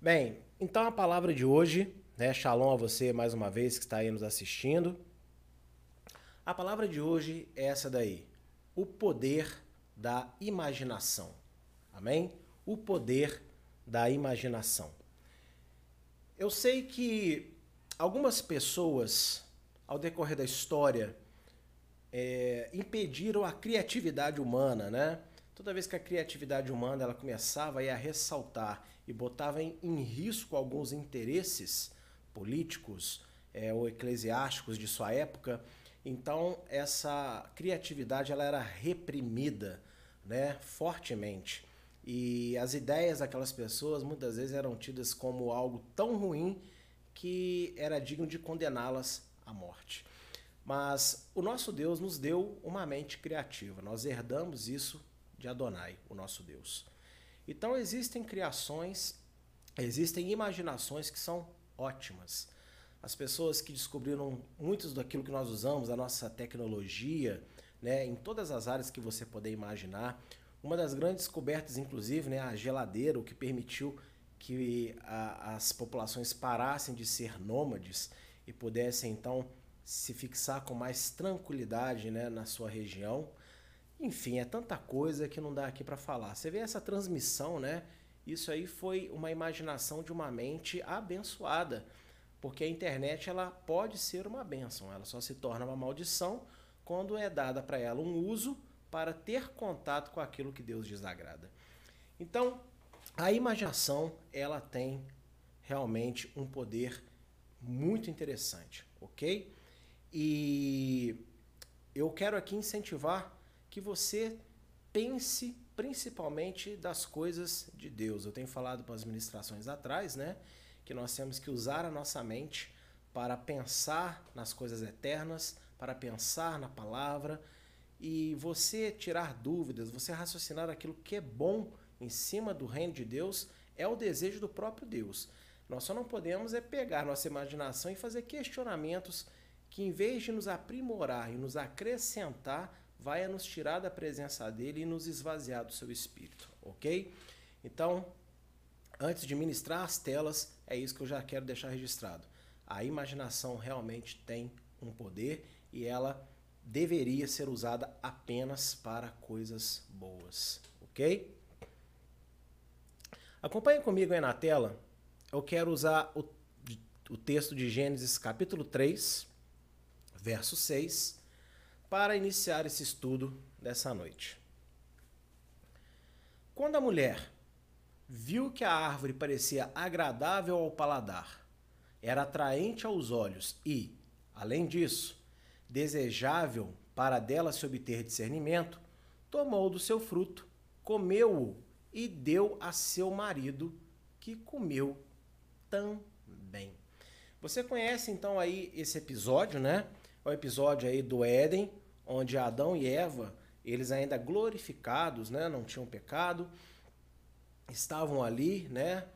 Bem, então a palavra de hoje, né? Shalom a você mais uma vez que está aí nos assistindo. A palavra de hoje é essa daí: o poder da imaginação. Amém? O poder da imaginação. Eu sei que algumas pessoas, ao decorrer da história, é, impediram a criatividade humana, né? Toda vez que a criatividade humana ela começava a ressaltar e botava em, em risco alguns interesses políticos é, ou eclesiásticos de sua época, então essa criatividade ela era reprimida, né, fortemente. E as ideias daquelas pessoas muitas vezes eram tidas como algo tão ruim que era digno de condená-las à morte. Mas o nosso Deus nos deu uma mente criativa. Nós herdamos isso de Adonai, o nosso Deus. Então existem criações, existem imaginações que são ótimas. As pessoas que descobriram muitos daquilo que nós usamos, a nossa tecnologia, né, em todas as áreas que você puder imaginar. Uma das grandes descobertas, inclusive, né, a geladeira, o que permitiu que a, as populações parassem de ser nômades e pudessem então se fixar com mais tranquilidade né, na sua região. Enfim, é tanta coisa que não dá aqui para falar. Você vê essa transmissão, né? Isso aí foi uma imaginação de uma mente abençoada, porque a internet ela pode ser uma benção, ela só se torna uma maldição quando é dada para ela um uso para ter contato com aquilo que Deus desagrada. Então, a imaginação ela tem realmente um poder muito interessante, ok? E eu quero aqui incentivar que você pense principalmente das coisas de Deus. Eu tenho falado para as ministrações atrás, né, que nós temos que usar a nossa mente para pensar nas coisas eternas, para pensar na palavra e você tirar dúvidas, você raciocinar aquilo que é bom em cima do reino de Deus é o desejo do próprio Deus. Nós só não podemos é pegar nossa imaginação e fazer questionamentos que, em vez de nos aprimorar e nos acrescentar, vai nos tirar da presença dele e nos esvaziar do seu espírito, ok? Então, antes de ministrar as telas, é isso que eu já quero deixar registrado. A imaginação realmente tem um poder e ela deveria ser usada apenas para coisas boas, ok? Acompanhe comigo aí na tela. Eu quero usar o, o texto de Gênesis capítulo 3, verso 6, para iniciar esse estudo dessa noite. Quando a mulher viu que a árvore parecia agradável ao paladar, era atraente aos olhos e, além disso, desejável para dela se obter discernimento, tomou do seu fruto, comeu-o e deu a seu marido, que comeu também. Você conhece então aí esse episódio, né? É o episódio aí do Éden, onde Adão e Eva, eles ainda glorificados, né? Não tinham pecado, estavam ali, né?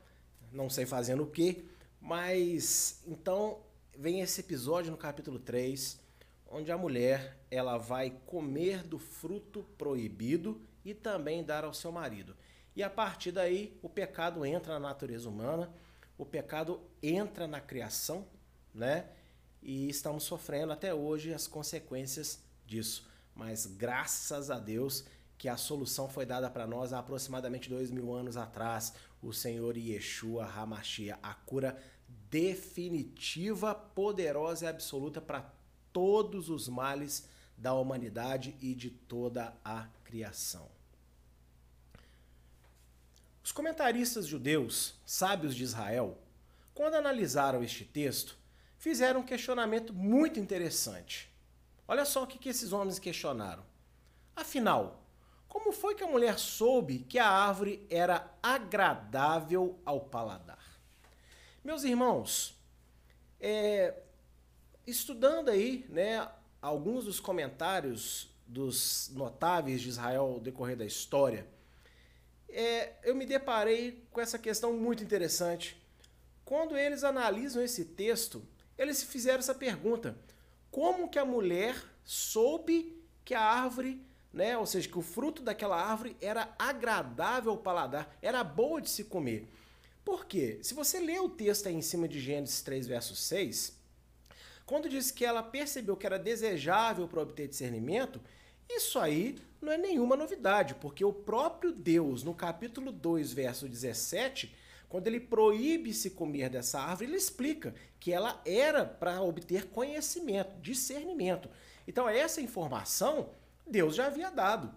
Não sei fazendo o quê, mas então vem esse episódio no capítulo 3, onde a mulher ela vai comer do fruto proibido e também dar ao seu marido. E a partir daí, o pecado entra na natureza humana, o pecado entra na criação, né? E estamos sofrendo até hoje as consequências disso. Mas graças a Deus que a solução foi dada para nós há aproximadamente dois mil anos atrás. O Senhor Yeshua Hamashia, a cura definitiva, poderosa e absoluta para todos os males da humanidade e de toda a criação. Os comentaristas judeus, sábios de Israel, quando analisaram este texto, fizeram um questionamento muito interessante. Olha só o que, esses homens questionaram. Afinal, como foi que a mulher soube que a árvore era agradável ao paladar? Meus irmãos, é, estudando aí né, alguns dos comentários dos notáveis de Israel ao decorrer da história, é, eu me deparei com essa questão muito interessante. Quando eles analisam esse texto, eles fizeram essa pergunta: como que a mulher soube que a árvore, né, ou seja, que o fruto daquela árvore era agradável ao paladar, era boa de se comer? Por quê? Se você ler o texto aí em cima de Gênesis 3, verso 6, quando diz que ela percebeu que era desejável para obter discernimento, isso aí não é nenhuma novidade, porque o próprio Deus, no capítulo 2, verso 17, quando ele proíbe se comer dessa árvore, ele explica que ela era para obter conhecimento, discernimento. Então, essa informação Deus já havia dado.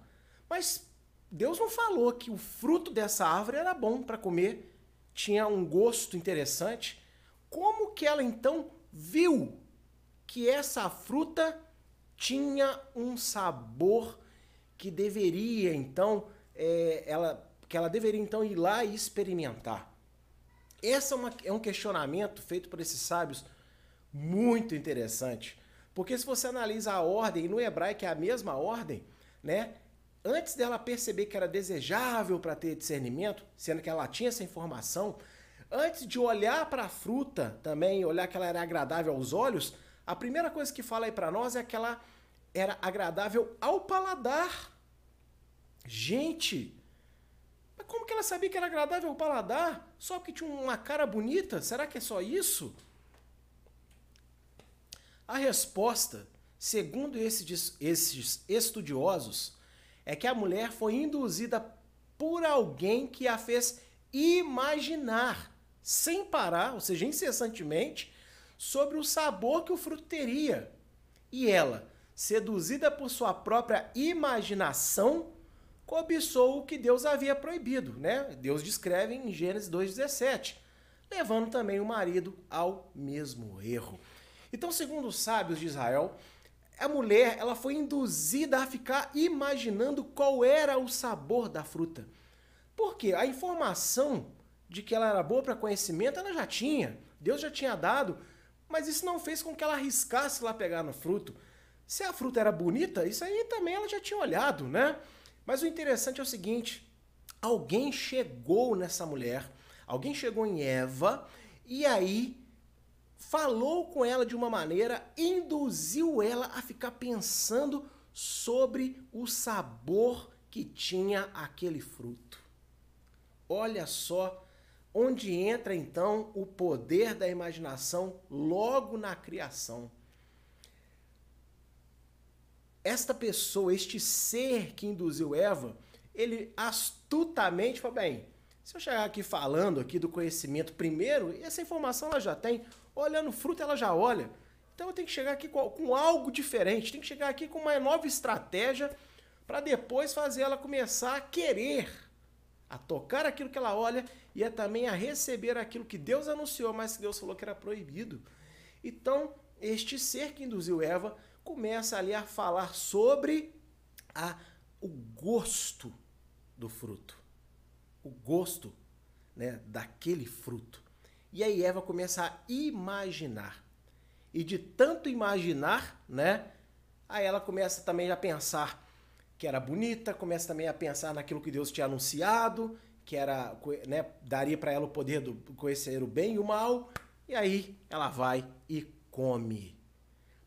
Mas Deus não falou que o fruto dessa árvore era bom para comer, tinha um gosto interessante. Como que ela então viu que essa fruta tinha um sabor que deveria então é, ela que ela deveria então ir lá e experimentar. Esse é, uma, é um questionamento feito por esses sábios muito interessante, porque se você analisa a ordem, no hebraico é a mesma ordem, né? Antes dela perceber que era desejável para ter discernimento, sendo que ela tinha essa informação, antes de olhar para a fruta também, olhar que ela era agradável aos olhos, a primeira coisa que fala aí para nós é que ela era agradável ao paladar. Gente, mas como que ela sabia que era agradável ao paladar? Só porque tinha uma cara bonita? Será que é só isso? A resposta, segundo esses, esses estudiosos, é que a mulher foi induzida por alguém que a fez imaginar, sem parar, ou seja, incessantemente, sobre o sabor que o fruto teria. E ela, seduzida por sua própria imaginação, cobiçou o que Deus havia proibido, né? Deus descreve em Gênesis 2:17, levando também o marido ao mesmo erro. Então, segundo os sábios de Israel, a mulher ela foi induzida a ficar imaginando qual era o sabor da fruta. Porque a informação de que ela era boa para conhecimento ela já tinha. Deus já tinha dado mas isso não fez com que ela arriscasse lá pegar no fruto. Se a fruta era bonita, isso aí também ela já tinha olhado, né? Mas o interessante é o seguinte: alguém chegou nessa mulher, alguém chegou em Eva e aí falou com ela de uma maneira, induziu ela a ficar pensando sobre o sabor que tinha aquele fruto. Olha só onde entra então o poder da imaginação logo na criação. Esta pessoa, este ser que induziu Eva, ele astutamente falou: bem, se eu chegar aqui falando aqui do conhecimento primeiro, essa informação ela já tem, olhando fruto ela já olha. Então eu tenho que chegar aqui com, com algo diferente, tem que chegar aqui com uma nova estratégia para depois fazer ela começar a querer, a tocar aquilo que ela olha e é também a receber aquilo que Deus anunciou, mas que Deus falou que era proibido. Então, este ser que induziu Eva começa ali a falar sobre a, o gosto do fruto. O gosto né, daquele fruto. E aí Eva começa a imaginar. E de tanto imaginar, né, aí ela começa também a pensar que era bonita, começa também a pensar naquilo que Deus tinha anunciado, que era, né, daria para ela o poder do conhecer o bem e o mal, e aí ela vai e come.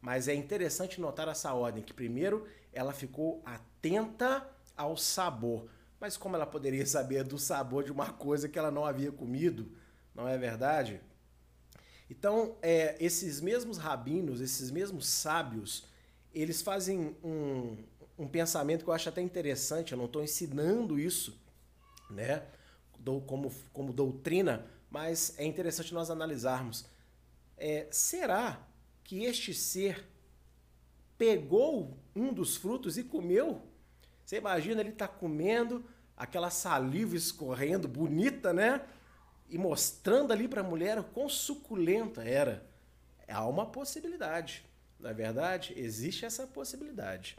Mas é interessante notar essa ordem, que primeiro ela ficou atenta ao sabor. Mas como ela poderia saber do sabor de uma coisa que ela não havia comido? Não é verdade? Então, é, esses mesmos rabinos, esses mesmos sábios, eles fazem um, um pensamento que eu acho até interessante, eu não estou ensinando isso, né? como, como doutrina, mas é interessante nós analisarmos. É, será que este ser pegou um dos frutos e comeu? Você imagina ele está comendo, aquela saliva escorrendo, bonita, né? E mostrando ali para a mulher o quão suculenta era. Há uma possibilidade, não é verdade? Existe essa possibilidade.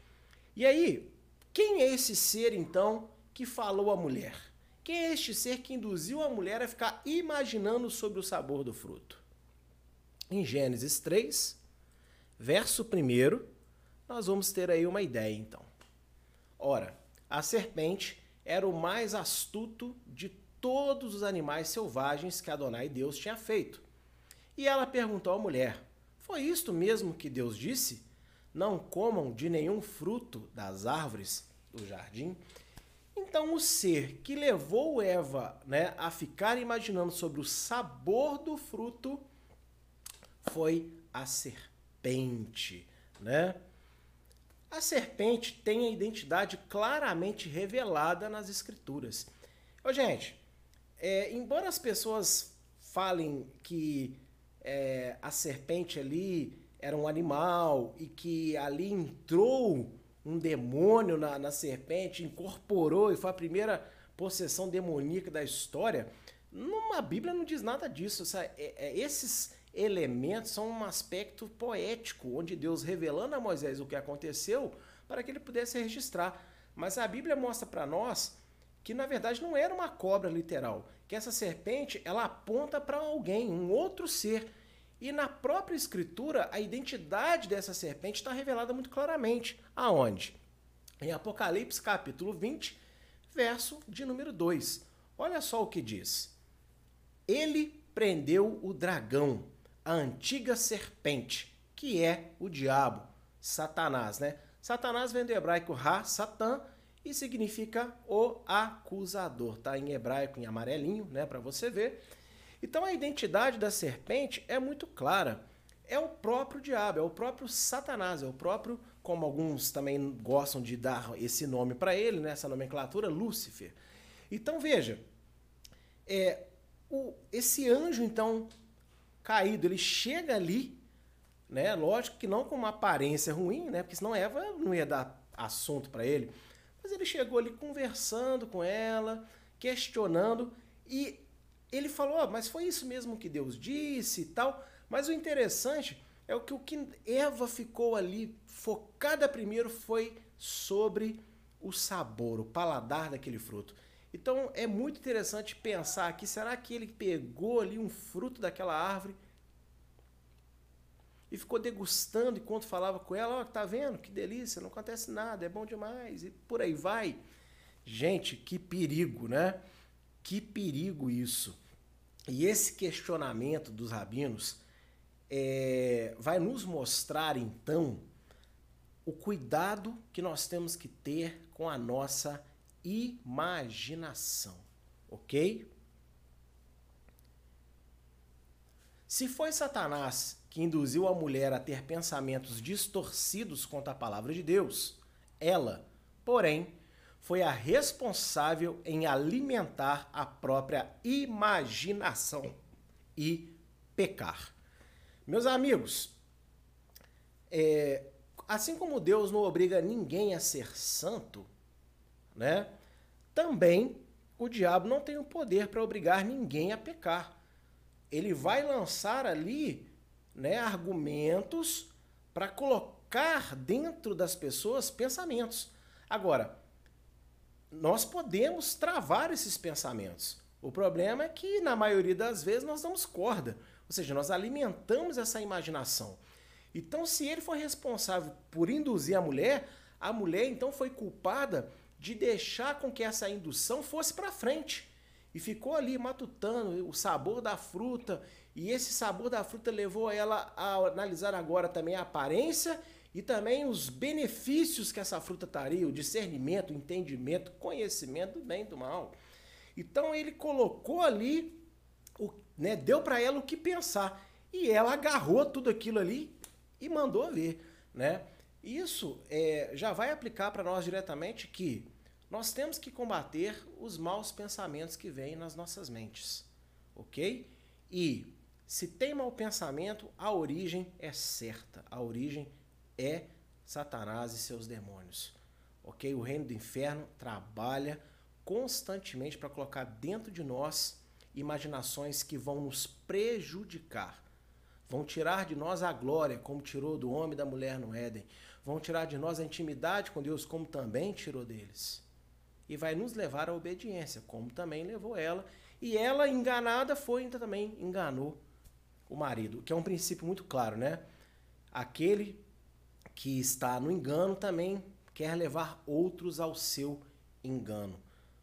E aí, quem é esse ser então que falou à mulher? Quem é este ser que induziu a mulher a ficar imaginando sobre o sabor do fruto? Em Gênesis 3, verso 1, nós vamos ter aí uma ideia então. Ora, a serpente era o mais astuto de todos os animais selvagens que Adonai Deus tinha feito. E ela perguntou à mulher: Foi isto mesmo que Deus disse? Não comam de nenhum fruto das árvores do jardim? Então, o ser que levou Eva né, a ficar imaginando sobre o sabor do fruto foi a serpente, né? A serpente tem a identidade claramente revelada nas escrituras. Ô, gente, é, embora as pessoas falem que é, a serpente ali era um animal e que ali entrou um demônio na, na serpente, incorporou e foi a primeira possessão demoníaca da história, numa Bíblia não diz nada disso. É, é, esses elementos são um aspecto poético, onde Deus revelando a Moisés o que aconteceu para que ele pudesse registrar. Mas a Bíblia mostra para nós que na verdade não era uma cobra literal, que essa serpente ela aponta para alguém, um outro ser. E na própria escritura, a identidade dessa serpente está revelada muito claramente. Aonde? Em Apocalipse capítulo 20, verso de número 2. Olha só o que diz. Ele prendeu o dragão, a antiga serpente, que é o diabo, Satanás, né? Satanás vem do hebraico Ra, Satã, e significa o acusador, tá? Em hebraico, em amarelinho, né, para você ver. Então a identidade da serpente é muito clara. É o próprio diabo, é o próprio Satanás, é o próprio, como alguns também gostam de dar esse nome para ele, né, nomenclatura, Lúcifer. Então veja, é, o, esse anjo então caído, ele chega ali, né? Lógico que não com uma aparência ruim, né? Porque senão Eva não ia dar assunto para ele. Mas ele chegou ali conversando com ela, questionando e ele falou, oh, mas foi isso mesmo que Deus disse e tal. Mas o interessante é o que o que Eva ficou ali focada primeiro foi sobre o sabor, o paladar daquele fruto. Então é muito interessante pensar aqui, será que ele pegou ali um fruto daquela árvore e ficou degustando enquanto falava com ela, ó, oh, tá vendo? Que delícia, não acontece nada, é bom demais e por aí vai. Gente, que perigo, né? Que perigo isso. E esse questionamento dos rabinos é, vai nos mostrar, então, o cuidado que nós temos que ter com a nossa imaginação, ok? Se foi Satanás que induziu a mulher a ter pensamentos distorcidos contra a palavra de Deus, ela, porém, foi a responsável em alimentar a própria imaginação e pecar. Meus amigos, é, assim como Deus não obriga ninguém a ser santo, né? Também o diabo não tem o poder para obrigar ninguém a pecar. Ele vai lançar ali, né, argumentos para colocar dentro das pessoas pensamentos. Agora, nós podemos travar esses pensamentos. O problema é que, na maioria das vezes, nós damos corda. Ou seja, nós alimentamos essa imaginação. Então, se ele foi responsável por induzir a mulher, a mulher então foi culpada de deixar com que essa indução fosse para frente. E ficou ali matutando o sabor da fruta. E esse sabor da fruta levou ela a analisar agora também a aparência e também os benefícios que essa fruta traria, o discernimento, o entendimento, conhecimento do bem e do mal. Então ele colocou ali, o, né, deu para ela o que pensar. E ela agarrou tudo aquilo ali e mandou ver. Né? Isso é, já vai aplicar para nós diretamente que nós temos que combater os maus pensamentos que vêm nas nossas mentes. Ok? E se tem mau pensamento, a origem é certa. A origem é Satanás e seus demônios. Ok? O reino do inferno trabalha constantemente para colocar dentro de nós imaginações que vão nos prejudicar. Vão tirar de nós a glória, como tirou do homem e da mulher no Éden. Vão tirar de nós a intimidade com Deus, como também tirou deles. E vai nos levar à obediência, como também levou ela. E ela, enganada, foi e também enganou o marido, que é um princípio muito claro, né? Aquele que está no engano também quer levar outros ao seu engano,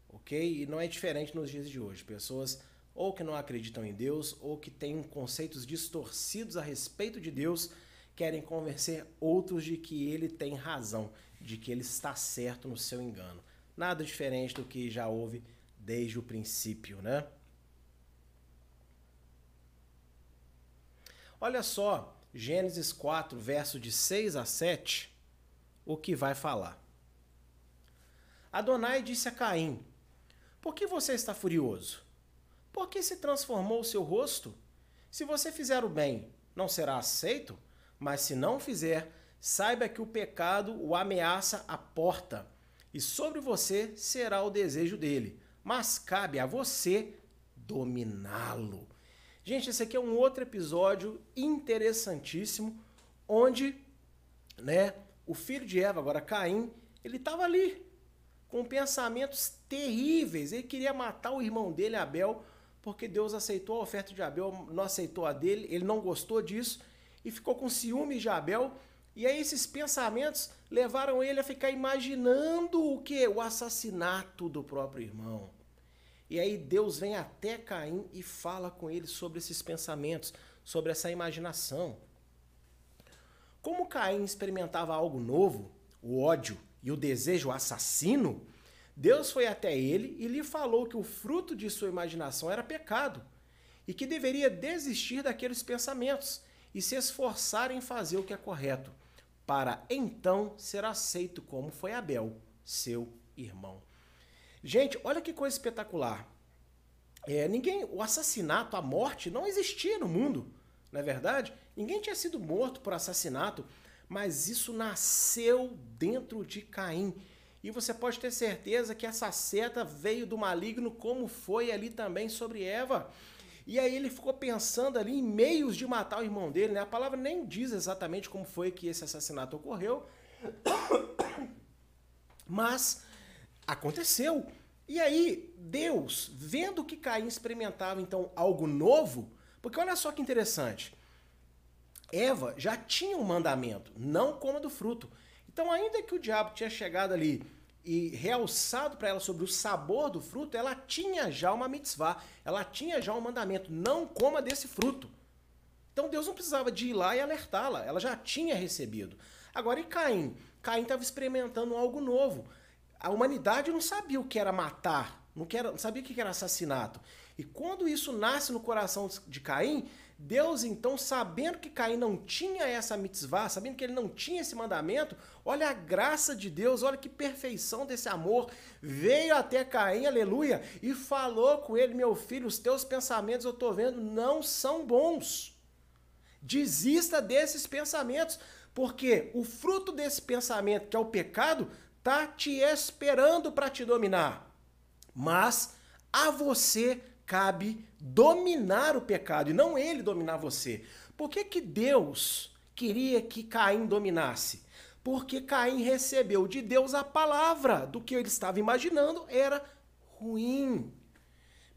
ok? E não é diferente nos dias de hoje. Pessoas ou que não acreditam em Deus ou que têm conceitos distorcidos a respeito de Deus querem convencer outros de que ele tem razão, de que ele está certo no seu engano. Nada diferente do que já houve desde o princípio, né? Olha só, Gênesis 4, verso de 6 a 7, o que vai falar. Adonai disse a Caim: Por que você está furioso? Por que se transformou o seu rosto? Se você fizer o bem, não será aceito? Mas se não fizer, saiba que o pecado o ameaça à porta, e sobre você será o desejo dele, mas cabe a você dominá-lo. Gente, esse aqui é um outro episódio interessantíssimo, onde né, o filho de Eva, agora Caim, ele estava ali, com pensamentos terríveis. Ele queria matar o irmão dele, Abel, porque Deus aceitou a oferta de Abel, não aceitou a dele, ele não gostou disso e ficou com ciúmes de Abel. E aí esses pensamentos levaram ele a ficar imaginando o que? O assassinato do próprio irmão. E aí Deus vem até Caim e fala com ele sobre esses pensamentos, sobre essa imaginação. Como Caim experimentava algo novo, o ódio e o desejo assassino, Deus foi até ele e lhe falou que o fruto de sua imaginação era pecado e que deveria desistir daqueles pensamentos e se esforçar em fazer o que é correto, para então ser aceito como foi Abel, seu irmão. Gente, olha que coisa espetacular. É, ninguém, o assassinato, a morte não existia no mundo, não é verdade? Ninguém tinha sido morto por assassinato, mas isso nasceu dentro de Caim. E você pode ter certeza que essa seta veio do maligno, como foi ali também sobre Eva. E aí ele ficou pensando ali em meios de matar o irmão dele, né? A palavra nem diz exatamente como foi que esse assassinato ocorreu. Mas aconteceu. E aí, Deus, vendo que Caim experimentava então algo novo, porque olha só que interessante. Eva já tinha um mandamento, não coma do fruto. Então, ainda que o diabo tinha chegado ali e realçado para ela sobre o sabor do fruto, ela tinha já uma mitzvah, ela tinha já um mandamento, não coma desse fruto. Então Deus não precisava de ir lá e alertá-la, ela já tinha recebido. Agora, e Caim? Caim estava experimentando algo novo. A humanidade não sabia o que era matar, não, sabia o que era assassinato. E quando isso nasce no coração de Caim, Deus, então, sabendo que Caim não tinha essa mitzvah, sabendo que ele não tinha esse mandamento, olha a graça de Deus, olha que perfeição desse amor. Veio até Caim, aleluia, e falou com ele: Meu filho, os teus pensamentos eu estou vendo não são bons. Desista desses pensamentos, porque o fruto desse pensamento, que é o pecado, tá te esperando para te dominar. Mas a você cabe dominar o pecado e não ele dominar você. Por que, que Deus queria que Caim dominasse? Porque Caim recebeu de Deus a palavra do que ele estava imaginando era ruim.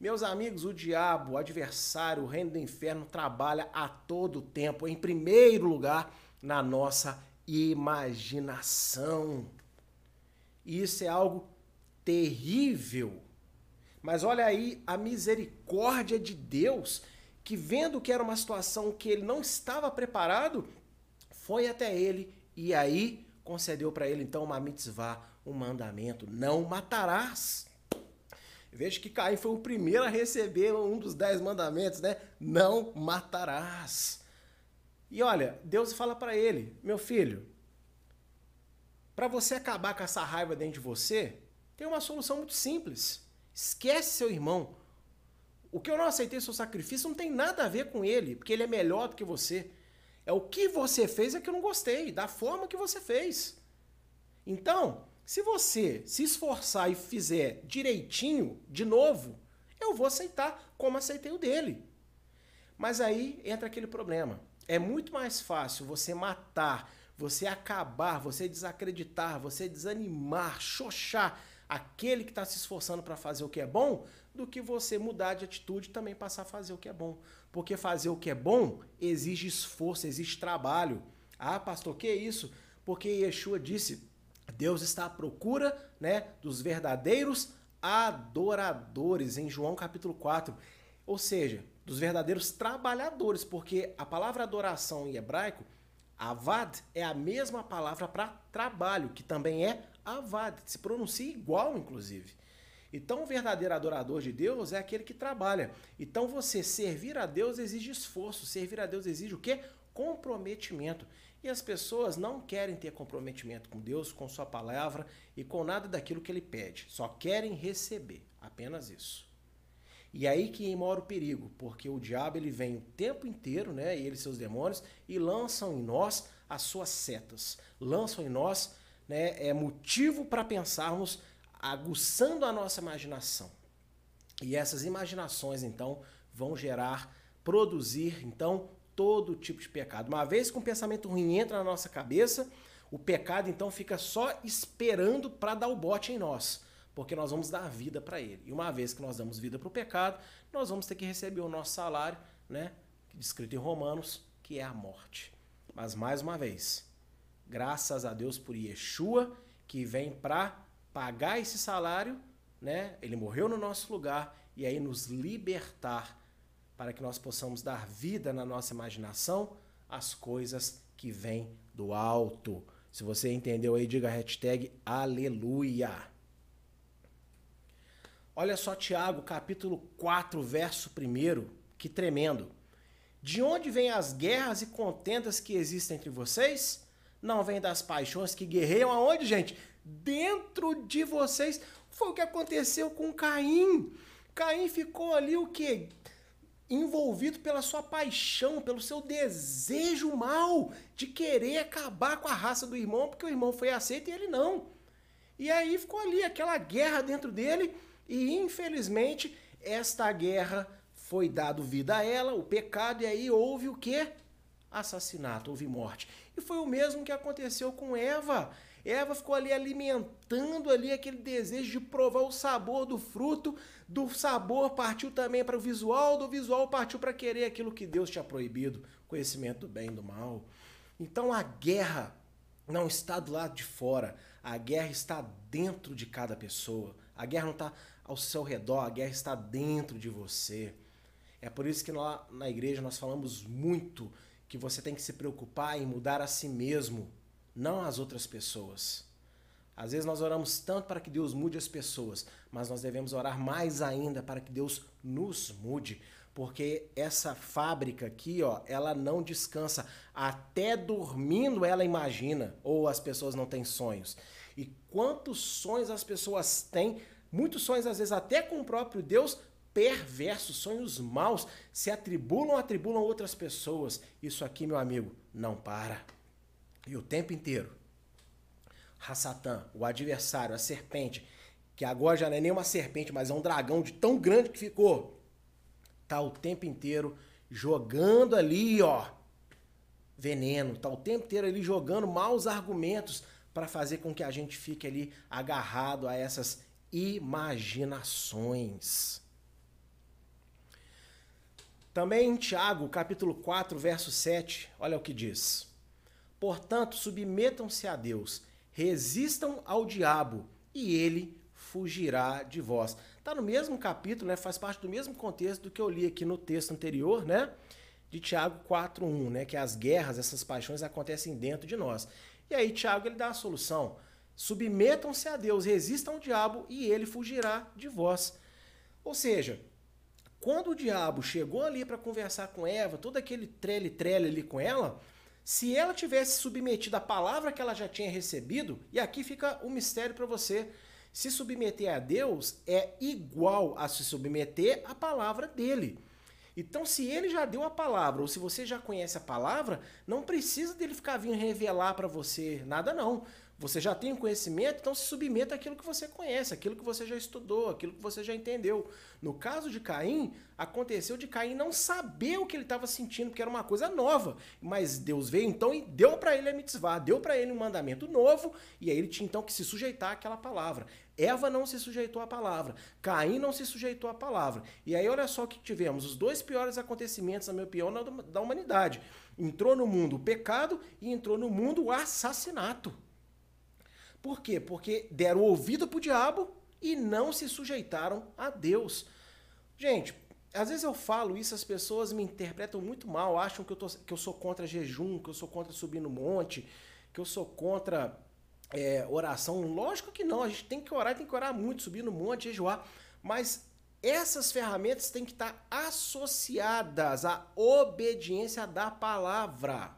Meus amigos, o diabo, o adversário, o reino do inferno trabalha a todo tempo, em primeiro lugar, na nossa imaginação. Isso é algo terrível. Mas olha aí a misericórdia de Deus, que vendo que era uma situação que ele não estava preparado, foi até ele e aí concedeu para ele então uma mitzvah, um mandamento: não matarás. Veja que Caim foi o primeiro a receber um dos dez mandamentos, né? Não matarás. E olha, Deus fala para ele: meu filho, para você acabar com essa raiva dentro de você, tem uma solução muito simples. Esquece seu irmão. O que eu não aceitei seu sacrifício não tem nada a ver com ele, porque ele é melhor do que você. É o que você fez é que eu não gostei, da forma que você fez. Então, se você se esforçar e fizer direitinho, de novo, eu vou aceitar como aceitei o dele. Mas aí entra aquele problema. É muito mais fácil você matar, você acabar, você desacreditar, você desanimar, xoxar aquele que está se esforçando para fazer o que é bom, do que você mudar de atitude e também passar a fazer o que é bom. Porque fazer o que é bom exige esforço, exige trabalho. Ah, pastor, que é isso? Porque Yeshua disse: Deus está à procura né, dos verdadeiros adoradores, em João capítulo 4. Ou seja, dos verdadeiros trabalhadores, porque a palavra adoração em hebraico, avad, é a mesma palavra para trabalho, que também é avad, se pronuncia igual, inclusive. Então, o verdadeiro adorador de Deus é aquele que trabalha. Então, você servir a Deus exige esforço, servir a Deus exige o quê? Comprometimento. E as pessoas não querem ter comprometimento com Deus, com Sua palavra e com nada daquilo que Ele pede. Só querem receber, apenas isso. E aí que mora o perigo, porque o diabo ele vem o tempo inteiro, né, ele e seus demônios, e lançam em nós as suas setas, lançam em nós né, é motivo para pensarmos, aguçando a nossa imaginação. E essas imaginações, então, vão gerar, produzir, então, todo tipo de pecado. Uma vez que um pensamento ruim entra na nossa cabeça, o pecado, então, fica só esperando para dar o bote em nós porque nós vamos dar vida para ele. E uma vez que nós damos vida para o pecado, nós vamos ter que receber o nosso salário, né? Descrito em Romanos, que é a morte. Mas mais uma vez, graças a Deus por Yeshua, que vem para pagar esse salário, né? Ele morreu no nosso lugar e aí nos libertar para que nós possamos dar vida na nossa imaginação às coisas que vêm do alto. Se você entendeu aí, diga hashtag aleluia. Olha só Tiago, capítulo 4, verso 1, que tremendo. De onde vêm as guerras e contendas que existem entre vocês? Não vem das paixões que guerreiam aonde, gente? Dentro de vocês. Foi o que aconteceu com Caim. Caim ficou ali o quê? Envolvido pela sua paixão, pelo seu desejo mal de querer acabar com a raça do irmão, porque o irmão foi aceito e ele não. E aí ficou ali aquela guerra dentro dele e infelizmente, esta guerra foi dado vida a ela, o pecado, e aí houve o quê? Assassinato, houve morte. E foi o mesmo que aconteceu com Eva. Eva ficou ali alimentando ali aquele desejo de provar o sabor do fruto, do sabor partiu também para o visual, do visual partiu para querer aquilo que Deus tinha proibido, conhecimento do bem e do mal. Então a guerra não está do lado de fora, a guerra está dentro de cada pessoa. A guerra não está ao seu redor, a guerra está dentro de você. É por isso que lá na igreja nós falamos muito que você tem que se preocupar em mudar a si mesmo, não as outras pessoas. Às vezes nós oramos tanto para que Deus mude as pessoas, mas nós devemos orar mais ainda para que Deus nos mude, porque essa fábrica aqui, ó, ela não descansa. Até dormindo ela imagina, ou as pessoas não têm sonhos. E quantos sonhos as pessoas têm Muitos sonhos, às vezes, até com o próprio Deus, perversos, sonhos maus, se atribulam, atribulam outras pessoas. Isso aqui, meu amigo, não para. E o tempo inteiro. Rassatã, o adversário, a serpente, que agora já não é nem uma serpente, mas é um dragão de tão grande que ficou, tá o tempo inteiro jogando ali, ó, veneno, tá o tempo inteiro ali jogando maus argumentos para fazer com que a gente fique ali agarrado a essas imaginações. Também em Tiago, capítulo 4, verso 7, olha o que diz: Portanto, submetam-se a Deus, resistam ao diabo, e ele fugirá de vós. Está no mesmo capítulo, né? faz parte do mesmo contexto do que eu li aqui no texto anterior, né? De Tiago 4:1, né? Que as guerras, essas paixões acontecem dentro de nós. E aí Tiago ele dá a solução. Submetam-se a Deus, resistam ao diabo e ele fugirá de vós. Ou seja, quando o diabo chegou ali para conversar com Eva, todo aquele trele-trele ali com ela, se ela tivesse submetido à palavra que ela já tinha recebido, e aqui fica o um mistério para você, se submeter a Deus é igual a se submeter à palavra dele. Então, se ele já deu a palavra, ou se você já conhece a palavra, não precisa dele ficar vindo revelar para você nada, não. Você já tem o conhecimento, então se submeta àquilo que você conhece, aquilo que você já estudou, aquilo que você já entendeu. No caso de Caim, aconteceu de Caim não saber o que ele estava sentindo, porque era uma coisa nova. Mas Deus veio então e deu para ele a mitzvah, deu para ele um mandamento novo, e aí ele tinha então que se sujeitar àquela palavra. Eva não se sujeitou à palavra, Caim não se sujeitou à palavra. E aí olha só o que tivemos, os dois piores acontecimentos, na minha opinião, da humanidade. Entrou no mundo o pecado e entrou no mundo o assassinato. Por quê? Porque deram ouvido para o diabo e não se sujeitaram a Deus. Gente, às vezes eu falo isso, as pessoas me interpretam muito mal, acham que eu, tô, que eu sou contra jejum, que eu sou contra subir no monte, que eu sou contra é, oração. Lógico que não, a gente tem que orar, tem que orar muito, subir no monte, jejuar. Mas essas ferramentas têm que estar associadas à obediência da palavra.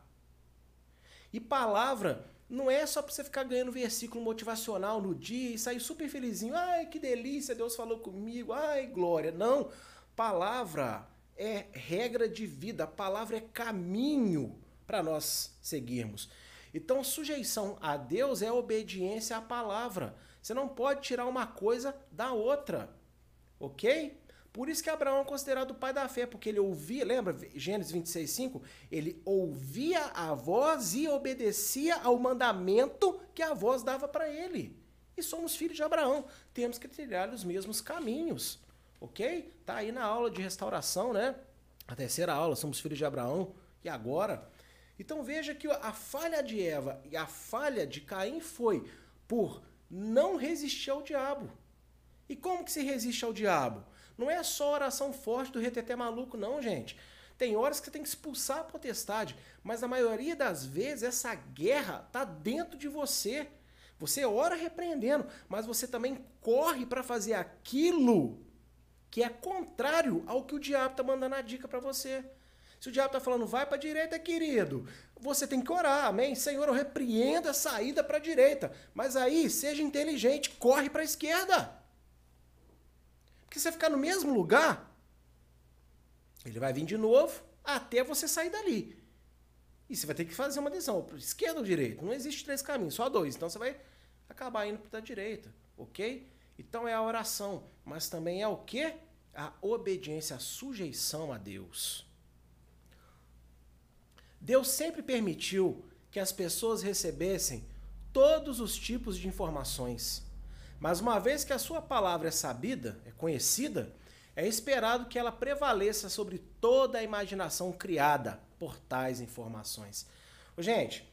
E palavra não é só para você ficar ganhando versículo motivacional no dia e sair super felizinho. Ai, que delícia, Deus falou comigo. Ai, glória. Não. Palavra é regra de vida, a palavra é caminho para nós seguirmos. Então, sujeição a Deus é obediência à palavra. Você não pode tirar uma coisa da outra. Ok? Por isso que Abraão é considerado o pai da fé, porque ele ouvia, lembra Gênesis 26, 5? Ele ouvia a voz e obedecia ao mandamento que a voz dava para ele. E somos filhos de Abraão, temos que trilhar os mesmos caminhos, ok? Tá aí na aula de restauração, né? A terceira aula, somos filhos de Abraão. E agora? Então veja que a falha de Eva e a falha de Caim foi por não resistir ao diabo. E como que se resiste ao diabo? Não é só oração forte do reteté maluco, não, gente. Tem horas que você tem que expulsar a potestade, mas a maioria das vezes essa guerra tá dentro de você. Você ora repreendendo, mas você também corre para fazer aquilo que é contrário ao que o diabo tá mandando a dica para você. Se o diabo tá falando, vai para a direita, querido, você tem que orar, amém? Senhor, eu repreendo a saída para a direita. Mas aí, seja inteligente, corre para a esquerda. Porque você ficar no mesmo lugar, ele vai vir de novo até você sair dali. E você vai ter que fazer uma decisão, esquerda ou direita. Não existe três caminhos, só dois. Então você vai acabar indo para a direita, ok? Então é a oração, mas também é o que? A obediência, a sujeição a Deus. Deus sempre permitiu que as pessoas recebessem todos os tipos de informações. Mas uma vez que a sua palavra é sabida, é conhecida, é esperado que ela prevaleça sobre toda a imaginação criada por tais informações. Gente,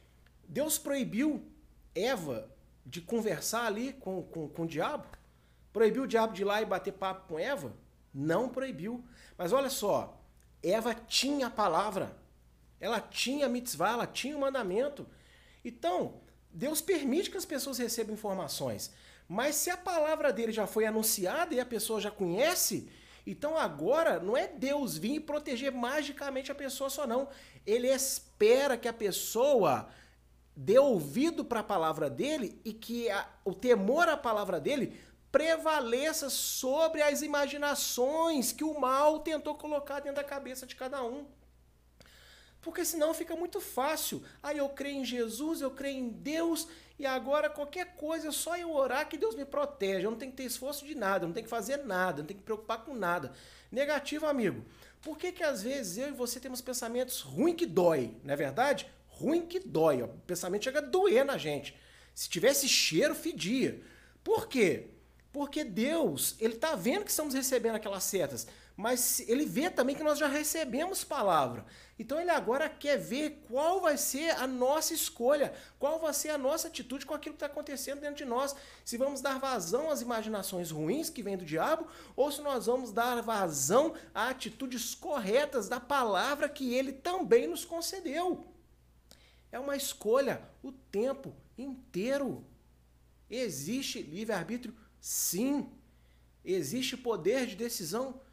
Deus proibiu Eva de conversar ali com, com, com o diabo? Proibiu o diabo de ir lá e bater papo com Eva? Não proibiu. Mas olha só, Eva tinha a palavra, ela tinha a mitzvah, ela tinha o mandamento. Então, Deus permite que as pessoas recebam informações. Mas se a palavra dele já foi anunciada e a pessoa já conhece, então agora não é Deus vir e proteger magicamente a pessoa só não. Ele espera que a pessoa dê ouvido para a palavra dele e que a, o temor à palavra dele prevaleça sobre as imaginações que o mal tentou colocar dentro da cabeça de cada um. Porque senão fica muito fácil. Aí eu creio em Jesus, eu creio em Deus, e agora qualquer coisa é só eu orar que Deus me protege. Eu não tenho que ter esforço de nada, eu não tenho que fazer nada, eu não tenho que preocupar com nada. Negativo, amigo. Por que, que às vezes eu e você temos pensamentos ruim que dói? Não é verdade? Ruim que dói. Ó. O pensamento chega a doer na gente. Se tivesse cheiro, fedia. Por quê? Porque Deus, ele está vendo que estamos recebendo aquelas setas mas ele vê também que nós já recebemos palavra. Então ele agora quer ver qual vai ser a nossa escolha, qual vai ser a nossa atitude com aquilo que está acontecendo dentro de nós. Se vamos dar vazão às imaginações ruins que vêm do diabo, ou se nós vamos dar vazão a atitudes corretas da palavra que ele também nos concedeu. É uma escolha o tempo inteiro. Existe livre-arbítrio? Sim. Existe poder de decisão? Sim,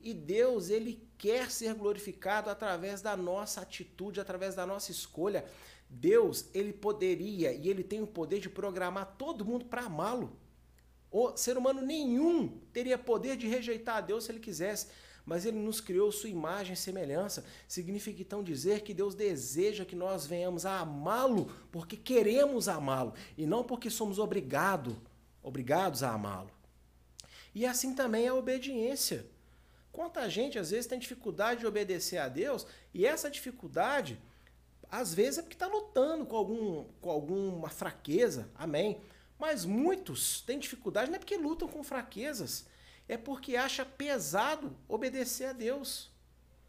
e Deus, ele quer ser glorificado através da nossa atitude, através da nossa escolha. Deus, ele poderia e ele tem o poder de programar todo mundo para amá-lo. O ser humano nenhum teria poder de rejeitar a Deus se ele quisesse, mas ele nos criou sua imagem e semelhança. Significa então dizer que Deus deseja que nós venhamos a amá-lo porque queremos amá-lo e não porque somos obrigado, obrigados a amá-lo. E assim também é a obediência. Quanta gente às vezes tem dificuldade de obedecer a Deus e essa dificuldade às vezes é porque está lutando com, algum, com alguma fraqueza, amém. Mas muitos têm dificuldade não é porque lutam com fraquezas, é porque acha pesado obedecer a Deus,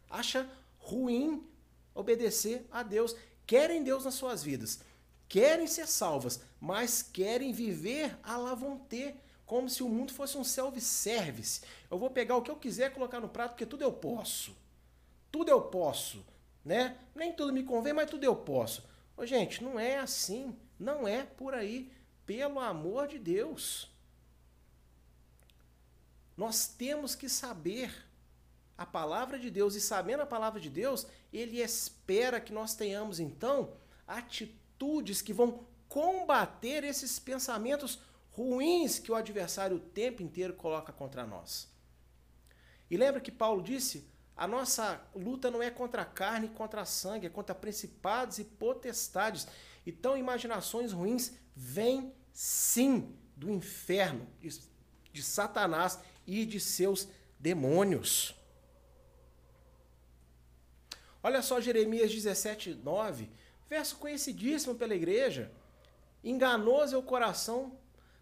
acha ruim obedecer a Deus. Querem Deus nas suas vidas, querem ser salvas, mas querem viver à la vontade como se o mundo fosse um self-service. Eu vou pegar o que eu quiser colocar no prato, porque tudo eu posso. Tudo eu posso, né? Nem tudo me convém, mas tudo eu posso. Ô, gente, não é assim. Não é por aí, pelo amor de Deus. Nós temos que saber a palavra de Deus e sabendo a palavra de Deus, ele espera que nós tenhamos então atitudes que vão combater esses pensamentos ruins que o adversário o tempo inteiro coloca contra nós. E lembra que Paulo disse: a nossa luta não é contra a carne e contra a sangue, é contra principados e potestades. Então, imaginações ruins vêm sim do inferno, de, de Satanás e de seus demônios. Olha só Jeremias 17, 9, verso conhecidíssimo pela igreja. Enganoso é o coração,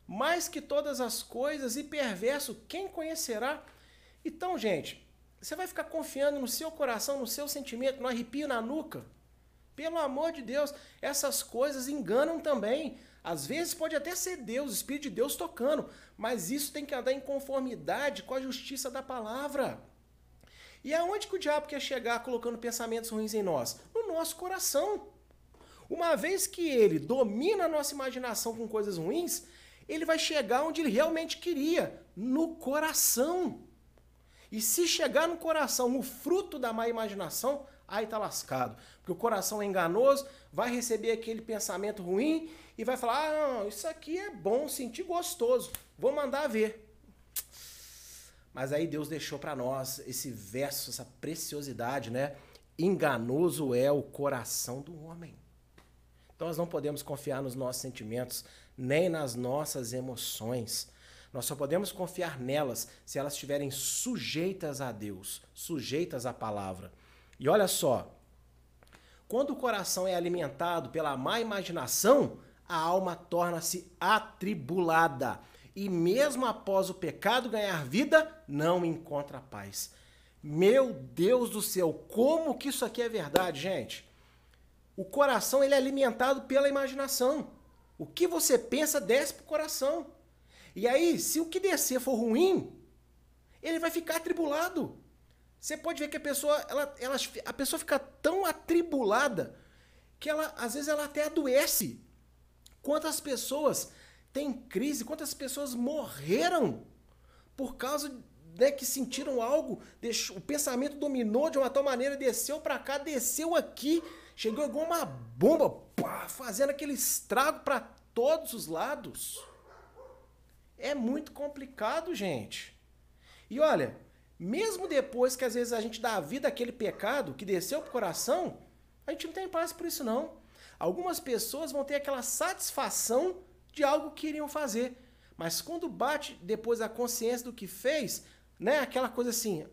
mais que todas as coisas, e perverso, quem conhecerá? Então, gente, você vai ficar confiando no seu coração, no seu sentimento, no arrepio na nuca? Pelo amor de Deus, essas coisas enganam também. Às vezes pode até ser Deus, o Espírito de Deus tocando, mas isso tem que andar em conformidade com a justiça da palavra. E aonde que o diabo quer chegar colocando pensamentos ruins em nós? No nosso coração. Uma vez que ele domina a nossa imaginação com coisas ruins, ele vai chegar onde ele realmente queria, no coração. E se chegar no coração, no fruto da má imaginação, aí tá lascado. Porque o coração é enganoso, vai receber aquele pensamento ruim e vai falar: ah, não, isso aqui é bom, senti gostoso, vou mandar ver. Mas aí Deus deixou para nós esse verso, essa preciosidade, né? Enganoso é o coração do homem. Então nós não podemos confiar nos nossos sentimentos, nem nas nossas emoções. Nós só podemos confiar nelas se elas estiverem sujeitas a Deus, sujeitas à palavra. E olha só, quando o coração é alimentado pela má imaginação, a alma torna-se atribulada. E mesmo após o pecado ganhar vida, não encontra paz. Meu Deus do céu, como que isso aqui é verdade, gente? O coração ele é alimentado pela imaginação. O que você pensa desce para o coração. E aí, se o que descer for ruim, ele vai ficar atribulado. Você pode ver que a pessoa, ela, ela, a pessoa fica tão atribulada que ela, às vezes, ela até adoece. Quantas pessoas têm crise, quantas pessoas morreram por causa né, que sentiram algo, deixou, o pensamento dominou de uma tal maneira, desceu para cá, desceu aqui, chegou igual uma bomba, pá, fazendo aquele estrago para todos os lados. É muito complicado, gente. E olha, mesmo depois que às vezes a gente dá a vida àquele pecado que desceu pro coração, a gente não tem paz por isso não. Algumas pessoas vão ter aquela satisfação de algo que iriam fazer. Mas quando bate depois a consciência do que fez, né, aquela coisa assim,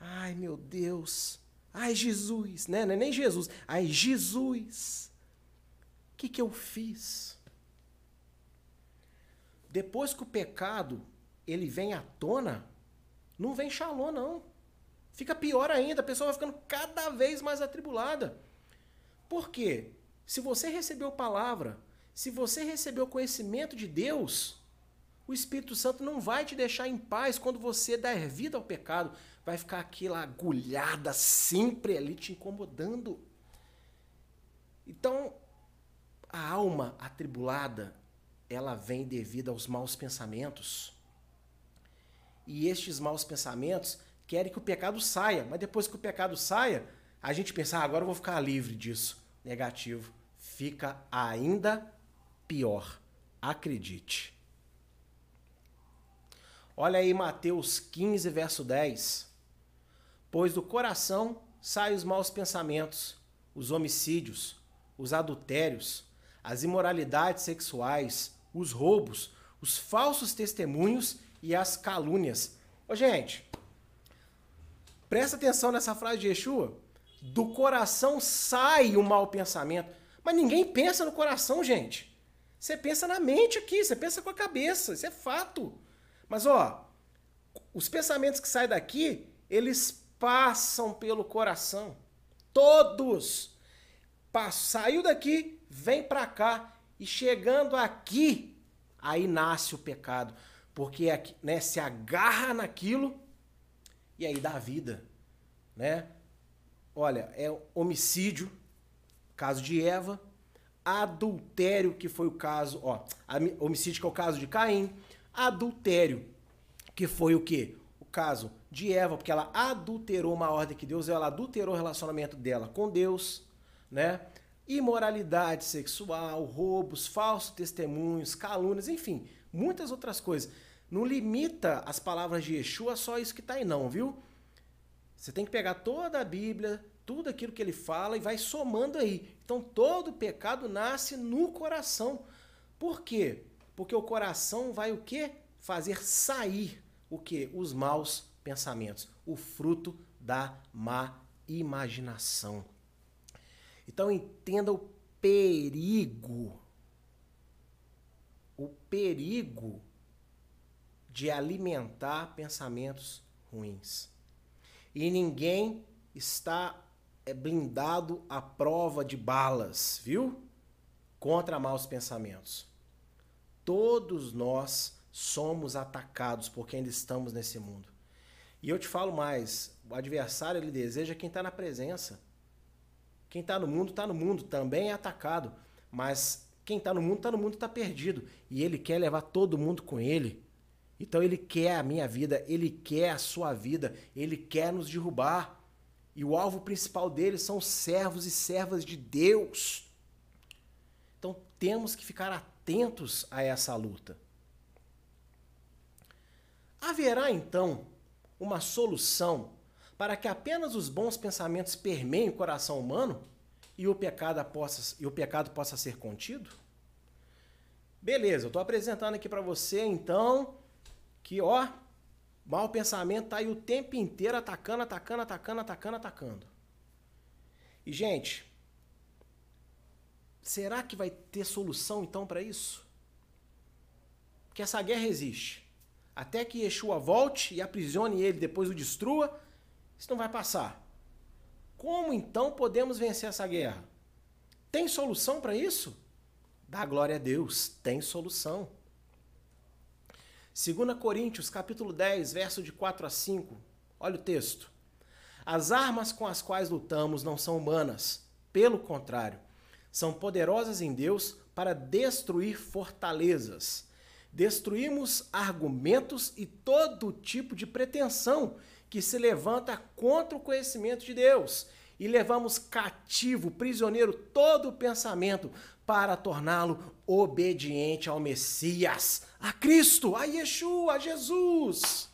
ai meu Deus, ai Jesus, né, não é nem Jesus, ai Jesus, o que que eu fiz? Depois que o pecado ele vem à tona, não vem shalom, não. Fica pior ainda, a pessoa vai ficando cada vez mais atribulada. Por quê? Se você recebeu palavra, se você recebeu conhecimento de Deus, o Espírito Santo não vai te deixar em paz quando você der vida ao pecado. Vai ficar aquela agulhada sempre ali te incomodando. Então, a alma atribulada, ela vem devido aos maus pensamentos. E estes maus pensamentos querem que o pecado saia, mas depois que o pecado saia, a gente pensa, ah, agora eu vou ficar livre disso. Negativo. Fica ainda pior. Acredite. Olha aí Mateus 15, verso 10. Pois do coração saem os maus pensamentos, os homicídios, os adultérios, as imoralidades sexuais, os roubos, os falsos testemunhos e as calúnias. Ô, gente, presta atenção nessa frase de Yeshua. Do coração sai o mau pensamento. Mas ninguém pensa no coração, gente. Você pensa na mente aqui, você pensa com a cabeça, isso é fato. Mas ó, os pensamentos que saem daqui, eles passam pelo coração. Todos. Saiu daqui, vem para cá e chegando aqui, aí nasce o pecado. Porque né, se agarra naquilo e aí dá vida. Né? Olha, é homicídio, caso de Eva, adultério, que foi o caso, ó, homicídio que é o caso de Caim, adultério, que foi o quê? O caso de Eva, porque ela adulterou uma ordem que Deus, ela adulterou o relacionamento dela com Deus, né? Imoralidade sexual, roubos, falsos testemunhos, calúnias, enfim, muitas outras coisas. Não limita as palavras de Yeshua só isso que está aí não, viu? Você tem que pegar toda a Bíblia, tudo aquilo que ele fala e vai somando aí. Então todo pecado nasce no coração. Por quê? Porque o coração vai o quê? Fazer sair o quê? Os maus pensamentos, o fruto da má imaginação. Então entenda o perigo. O perigo de alimentar pensamentos ruins. E ninguém está é blindado à prova de balas, viu? Contra maus pensamentos. Todos nós somos atacados porque ainda estamos nesse mundo. E eu te falo mais: o adversário ele deseja quem está na presença. Quem está no mundo está no mundo, também é atacado. Mas quem está no mundo está no mundo está perdido e ele quer levar todo mundo com ele. Então ele quer a minha vida, ele quer a sua vida, ele quer nos derrubar. E o alvo principal deles são servos e servas de Deus. Então temos que ficar atentos a essa luta. Haverá então uma solução para que apenas os bons pensamentos permeiem o coração humano e o pecado possa, e o pecado possa ser contido? Beleza, eu estou apresentando aqui para você então que ó, Mau pensamento tá aí o tempo inteiro atacando, atacando, atacando, atacando, atacando. E, gente, será que vai ter solução então para isso? Porque essa guerra existe. Até que Yeshua volte e aprisione ele, depois o destrua, isso não vai passar. Como então podemos vencer essa guerra? Tem solução para isso? Dá glória a Deus, tem solução. 2 Coríntios, capítulo 10, verso de 4 a 5. Olha o texto. As armas com as quais lutamos não são humanas, pelo contrário, são poderosas em Deus para destruir fortalezas. Destruímos argumentos e todo tipo de pretensão que se levanta contra o conhecimento de Deus e levamos cativo, prisioneiro, todo o pensamento para torná-lo obediente ao Messias, a Cristo, a Yeshua, a Jesus.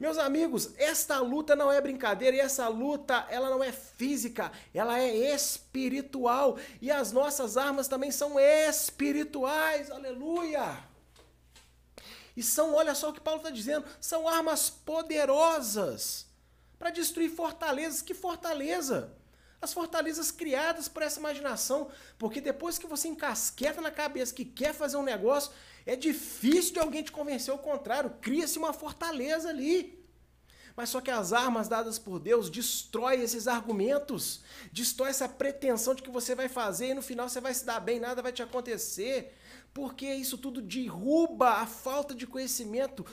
Meus amigos, esta luta não é brincadeira e essa luta, ela não é física, ela é espiritual e as nossas armas também são espirituais. Aleluia! E são, olha só o que Paulo está dizendo, são armas poderosas para destruir fortalezas. Que fortaleza? as fortalezas criadas por essa imaginação, porque depois que você encasqueta na cabeça que quer fazer um negócio, é difícil de alguém te convencer ao contrário, cria-se uma fortaleza ali. Mas só que as armas dadas por Deus destrói esses argumentos, destrói essa pretensão de que você vai fazer e no final você vai se dar bem, nada vai te acontecer, porque isso tudo derruba a falta de conhecimento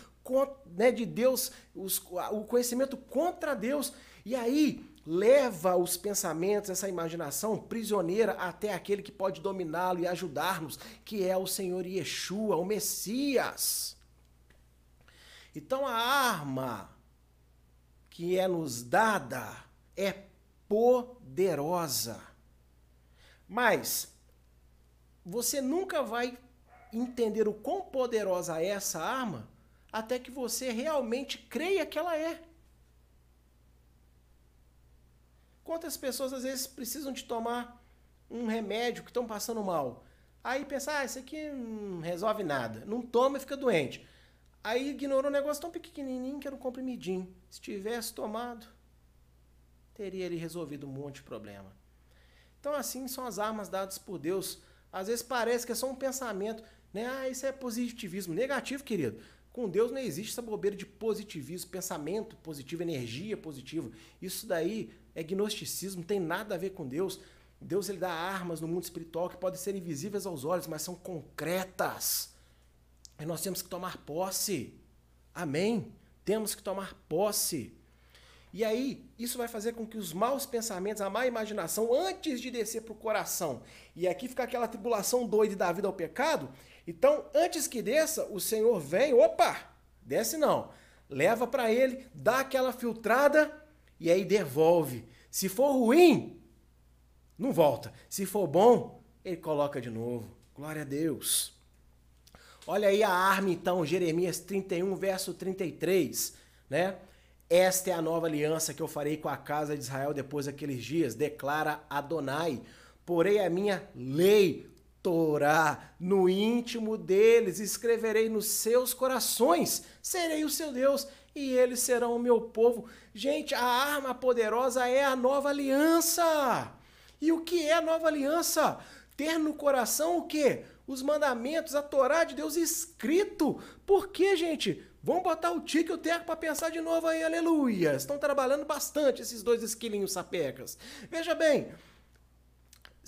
né, de Deus, os, o conhecimento contra Deus. E aí leva os pensamentos, essa imaginação prisioneira até aquele que pode dominá-lo e ajudar-nos, que é o Senhor Yeshua, o Messias. Então a arma que é nos dada é poderosa. Mas você nunca vai entender o quão poderosa é essa arma até que você realmente creia que ela é. Quantas pessoas às vezes precisam de tomar um remédio que estão passando mal? Aí pensa, ah, isso aqui não resolve nada. Não toma e fica doente. Aí ignorou um negócio tão pequenininho que era um comprimidinho. Se tivesse tomado, teria ele resolvido um monte de problema. Então assim são as armas dadas por Deus. Às vezes parece que é só um pensamento, né? Ah, isso é positivismo. Negativo, querido. Com Deus não existe essa bobeira de positivismo, pensamento positivo, energia positiva. Isso daí é gnosticismo, tem nada a ver com Deus. Deus ele dá armas no mundo espiritual que podem ser invisíveis aos olhos, mas são concretas. E nós temos que tomar posse. Amém? Temos que tomar posse. E aí, isso vai fazer com que os maus pensamentos, a má imaginação, antes de descer para o coração, e aqui fica aquela tribulação doida da vida ao pecado, então, antes que desça, o Senhor vem, opa, desce não, leva para ele, dá aquela filtrada e aí devolve. Se for ruim, não volta. Se for bom, ele coloca de novo. Glória a Deus. Olha aí a arma então, Jeremias 31, verso 33, né? Esta é a nova aliança que eu farei com a casa de Israel depois daqueles dias, declara Adonai. Porei a minha lei, Torá, no íntimo deles, escreverei nos seus corações, serei o seu Deus e eles serão o meu povo. Gente, a arma poderosa é a nova aliança. E o que é a nova aliança? Ter no coração o quê? Os mandamentos, a Torá de Deus escrito. Por quê, gente? Vamos botar o tique e o teco para pensar de novo aí, aleluia. Estão trabalhando bastante esses dois esquilinhos sapecas. Veja bem,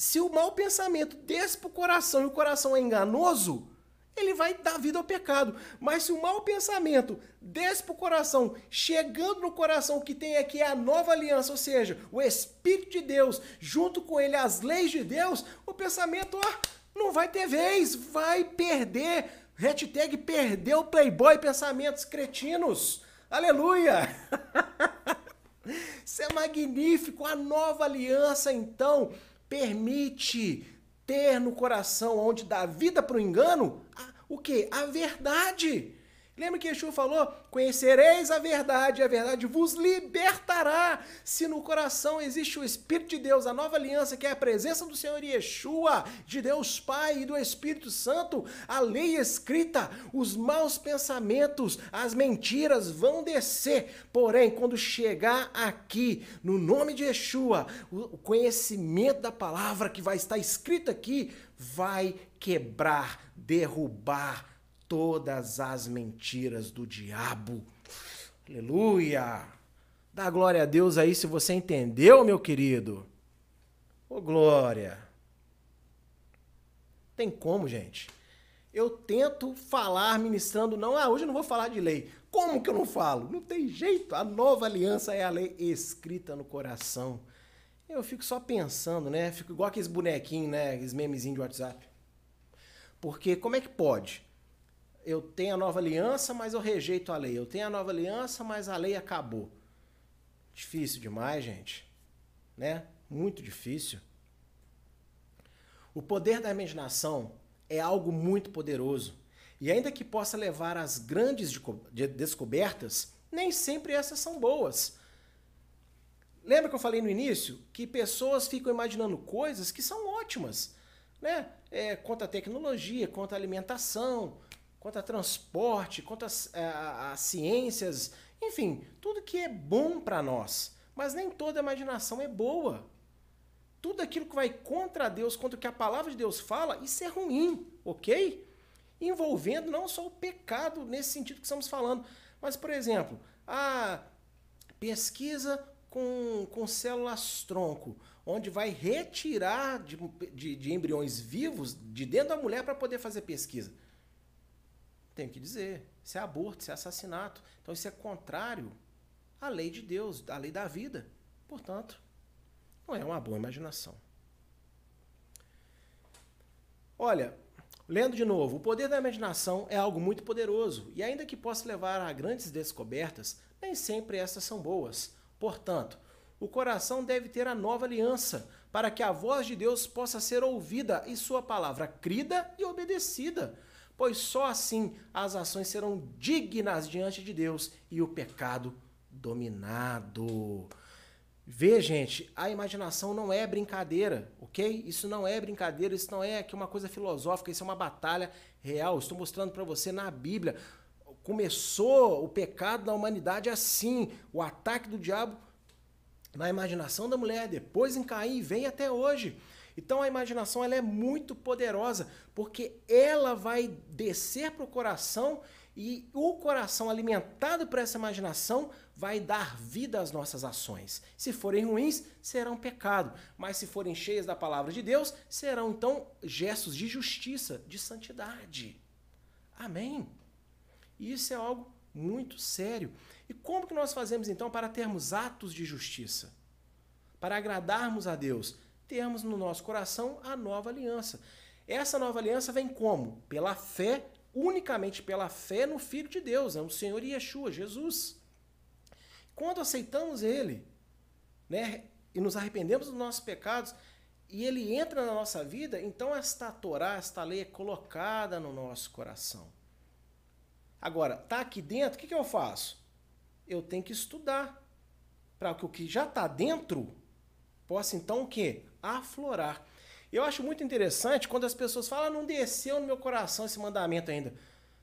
se o mau pensamento desce para o coração e o coração é enganoso, ele vai dar vida ao pecado. Mas se o mau pensamento desce para o coração, chegando no coração que tem aqui é a nova aliança, ou seja, o Espírito de Deus, junto com ele as leis de Deus, o pensamento ó, não vai ter vez, vai perder Hashtag perdeu Playboy pensamentos cretinos. Aleluia! Isso é magnífico. A nova aliança, então, permite ter no coração, onde dá vida para o engano, o que? A verdade. Lembra que Yeshua falou? Conhecereis a verdade, e a verdade vos libertará. Se no coração existe o Espírito de Deus, a nova aliança, que é a presença do Senhor Yeshua, de Deus Pai e do Espírito Santo, a lei escrita, os maus pensamentos, as mentiras vão descer. Porém, quando chegar aqui, no nome de Yeshua, o conhecimento da palavra que vai estar escrito aqui vai quebrar, derrubar, todas as mentiras do diabo. Aleluia! Dá glória a Deus aí se você entendeu, meu querido. Ô glória! Tem como, gente? Eu tento falar ministrando, não, ah, hoje eu não vou falar de lei. Como que eu não falo? Não tem jeito. A nova aliança é a lei escrita no coração. Eu fico só pensando, né? Fico igual aqueles bonequinhos, né? Aqueles memezinhos de WhatsApp. Porque como é que pode? Eu tenho a nova aliança, mas eu rejeito a lei. Eu tenho a nova aliança, mas a lei acabou. Difícil demais, gente. Né? Muito difícil. O poder da imaginação é algo muito poderoso. E ainda que possa levar às grandes descobertas, nem sempre essas são boas. Lembra que eu falei no início que pessoas ficam imaginando coisas que são ótimas, né? É, quanto à tecnologia, quanto à alimentação, quanto a transporte, quanto a, a, ciências, enfim, tudo que é bom para nós. Mas nem toda imaginação é boa. Tudo aquilo que vai contra Deus, contra o que a palavra de Deus fala, isso é ruim, ok? Envolvendo não só o pecado nesse sentido que estamos falando, mas, por exemplo, a pesquisa com, com células tronco, onde vai retirar de, de, de embriões vivos de dentro da mulher para poder fazer pesquisa. Tenho que dizer. Isso é aborto, isso é assassinato. Então isso é contrário à lei de Deus, à lei da vida. Portanto, não é uma boa imaginação. Olha, lendo de novo, o poder da imaginação é algo muito poderoso e ainda que possa levar a grandes descobertas, nem sempre essas são boas. Portanto, o coração deve ter a nova aliança para que a voz de Deus possa ser ouvida e sua palavra crida e obedecida pois só assim as ações serão dignas diante de Deus e o pecado dominado. Vê, gente, a imaginação não é brincadeira, ok? Isso não é brincadeira, isso não é aqui uma coisa filosófica, isso é uma batalha real. Estou mostrando para você na Bíblia. Começou o pecado na humanidade assim, o ataque do diabo na imaginação da mulher, depois em Caim vem até hoje. Então a imaginação ela é muito poderosa, porque ela vai descer para o coração e o coração alimentado por essa imaginação vai dar vida às nossas ações. Se forem ruins, serão pecado, mas se forem cheias da palavra de Deus, serão então gestos de justiça, de santidade. Amém. Isso é algo muito sério. E como que nós fazemos então para termos atos de justiça? Para agradarmos a Deus? Termos no nosso coração a nova aliança. Essa nova aliança vem como? Pela fé, unicamente pela fé no Filho de Deus, é o Senhor Yeshua, Jesus. Quando aceitamos Ele, né, e nos arrependemos dos nossos pecados, e Ele entra na nossa vida, então esta Torá, esta lei é colocada no nosso coração. Agora, tá aqui dentro, o que, que eu faço? Eu tenho que estudar para que o que já está dentro possa então o quê? Aflorar. Eu acho muito interessante quando as pessoas falam, ah, não desceu no meu coração esse mandamento ainda.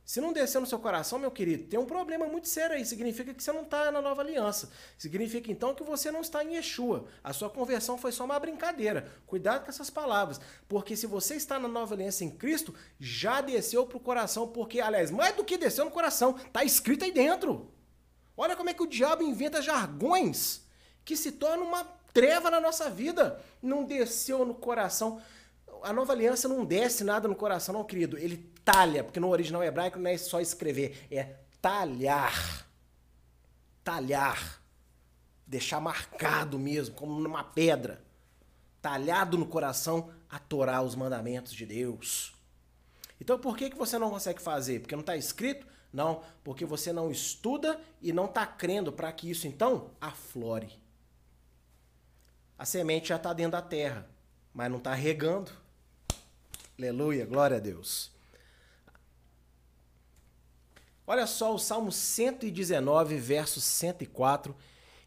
Se não desceu no seu coração, meu querido, tem um problema muito sério aí. Significa que você não está na nova aliança. Significa então que você não está em Yeshua. A sua conversão foi só uma brincadeira. Cuidado com essas palavras. Porque se você está na nova aliança em Cristo, já desceu para o coração. Porque, aliás, mais do que desceu no coração, está escrito aí dentro. Olha como é que o diabo inventa jargões que se tornam uma treva na nossa vida. Não desceu no coração. A nova aliança não desce nada no coração, não, querido. Ele talha, porque no original hebraico não é só escrever, é talhar. Talhar. Deixar marcado mesmo, como numa pedra. Talhado no coração a Torá, os mandamentos de Deus. Então por que, que você não consegue fazer? Porque não está escrito? Não, porque você não estuda e não está crendo para que isso então aflore. A semente já está dentro da terra, mas não está regando. Aleluia, glória a Deus. Olha só o Salmo 119, verso 104.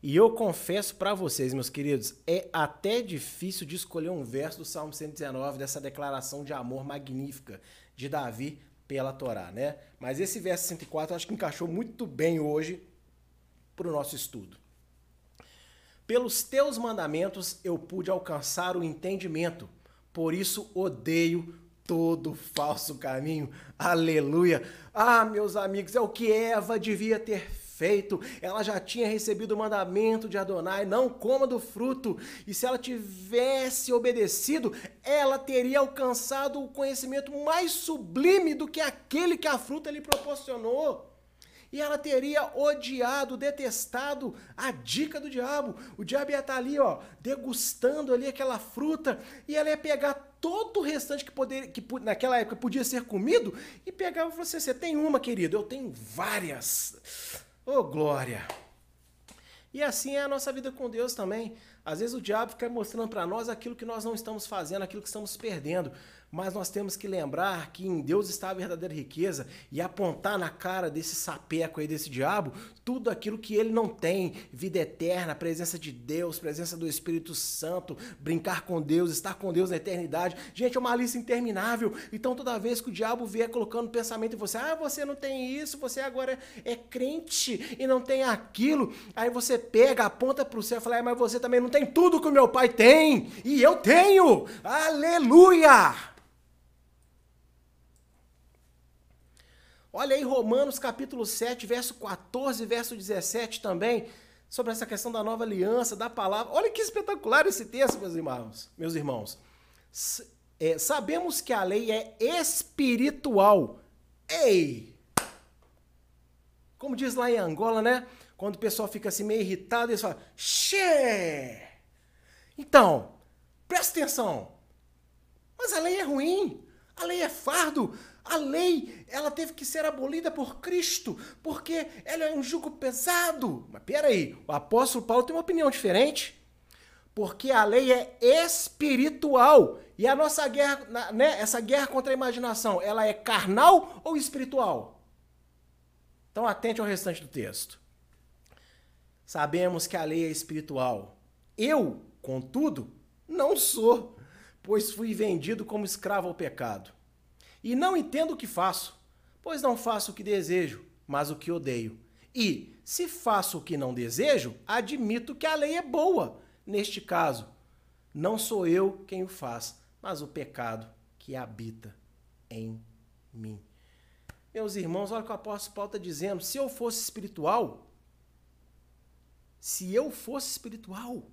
E eu confesso para vocês, meus queridos, é até difícil de escolher um verso do Salmo 119, dessa declaração de amor magnífica de Davi pela Torá, né? Mas esse verso 104 eu acho que encaixou muito bem hoje para o nosso estudo. Pelos teus mandamentos eu pude alcançar o entendimento, por isso odeio todo falso caminho. Aleluia! Ah, meus amigos, é o que Eva devia ter feito. Ela já tinha recebido o mandamento de Adonai: não coma do fruto. E se ela tivesse obedecido, ela teria alcançado o conhecimento mais sublime do que aquele que a fruta lhe proporcionou e ela teria odiado, detestado a dica do diabo. O diabo ia estar ali, ó, degustando ali aquela fruta e ela ia pegar todo o restante que, poder, que naquela época podia ser comido e pegava e falou assim: Você tem uma, querido? Eu tenho várias. Oh, glória! E assim é a nossa vida com Deus também. Às vezes o diabo fica mostrando para nós aquilo que nós não estamos fazendo, aquilo que estamos perdendo mas nós temos que lembrar que em Deus está a verdadeira riqueza e apontar na cara desse sapeco aí, desse diabo, tudo aquilo que ele não tem: vida eterna, presença de Deus, presença do Espírito Santo, brincar com Deus, estar com Deus na eternidade. Gente, é uma lista interminável. Então, toda vez que o diabo vier colocando pensamento em você, ah, você não tem isso, você agora é crente e não tem aquilo, aí você pega, aponta para o céu e fala, ah, mas você também não tem tudo que o meu pai tem e eu tenho. Aleluia! Olha aí Romanos capítulo 7, verso 14, verso 17 também, sobre essa questão da nova aliança, da palavra. Olha que espetacular esse texto, meus irmãos. Meus irmãos. É, sabemos que a lei é espiritual. Ei! Como diz lá em Angola, né? Quando o pessoal fica assim meio irritado, eles falam, Xê! Então, presta atenção. Mas a lei é ruim. A lei é fardo. A lei, ela teve que ser abolida por Cristo, porque ela é um jugo pesado. Mas peraí, o apóstolo Paulo tem uma opinião diferente. Porque a lei é espiritual. E a nossa guerra, né, essa guerra contra a imaginação, ela é carnal ou espiritual? Então atente ao restante do texto. Sabemos que a lei é espiritual. Eu, contudo, não sou, pois fui vendido como escravo ao pecado. E não entendo o que faço, pois não faço o que desejo, mas o que odeio. E, se faço o que não desejo, admito que a lei é boa. Neste caso, não sou eu quem o faz, mas o pecado que habita em mim. Meus irmãos, olha o que o apóstolo Paulo está dizendo. Se eu fosse espiritual, se eu fosse espiritual,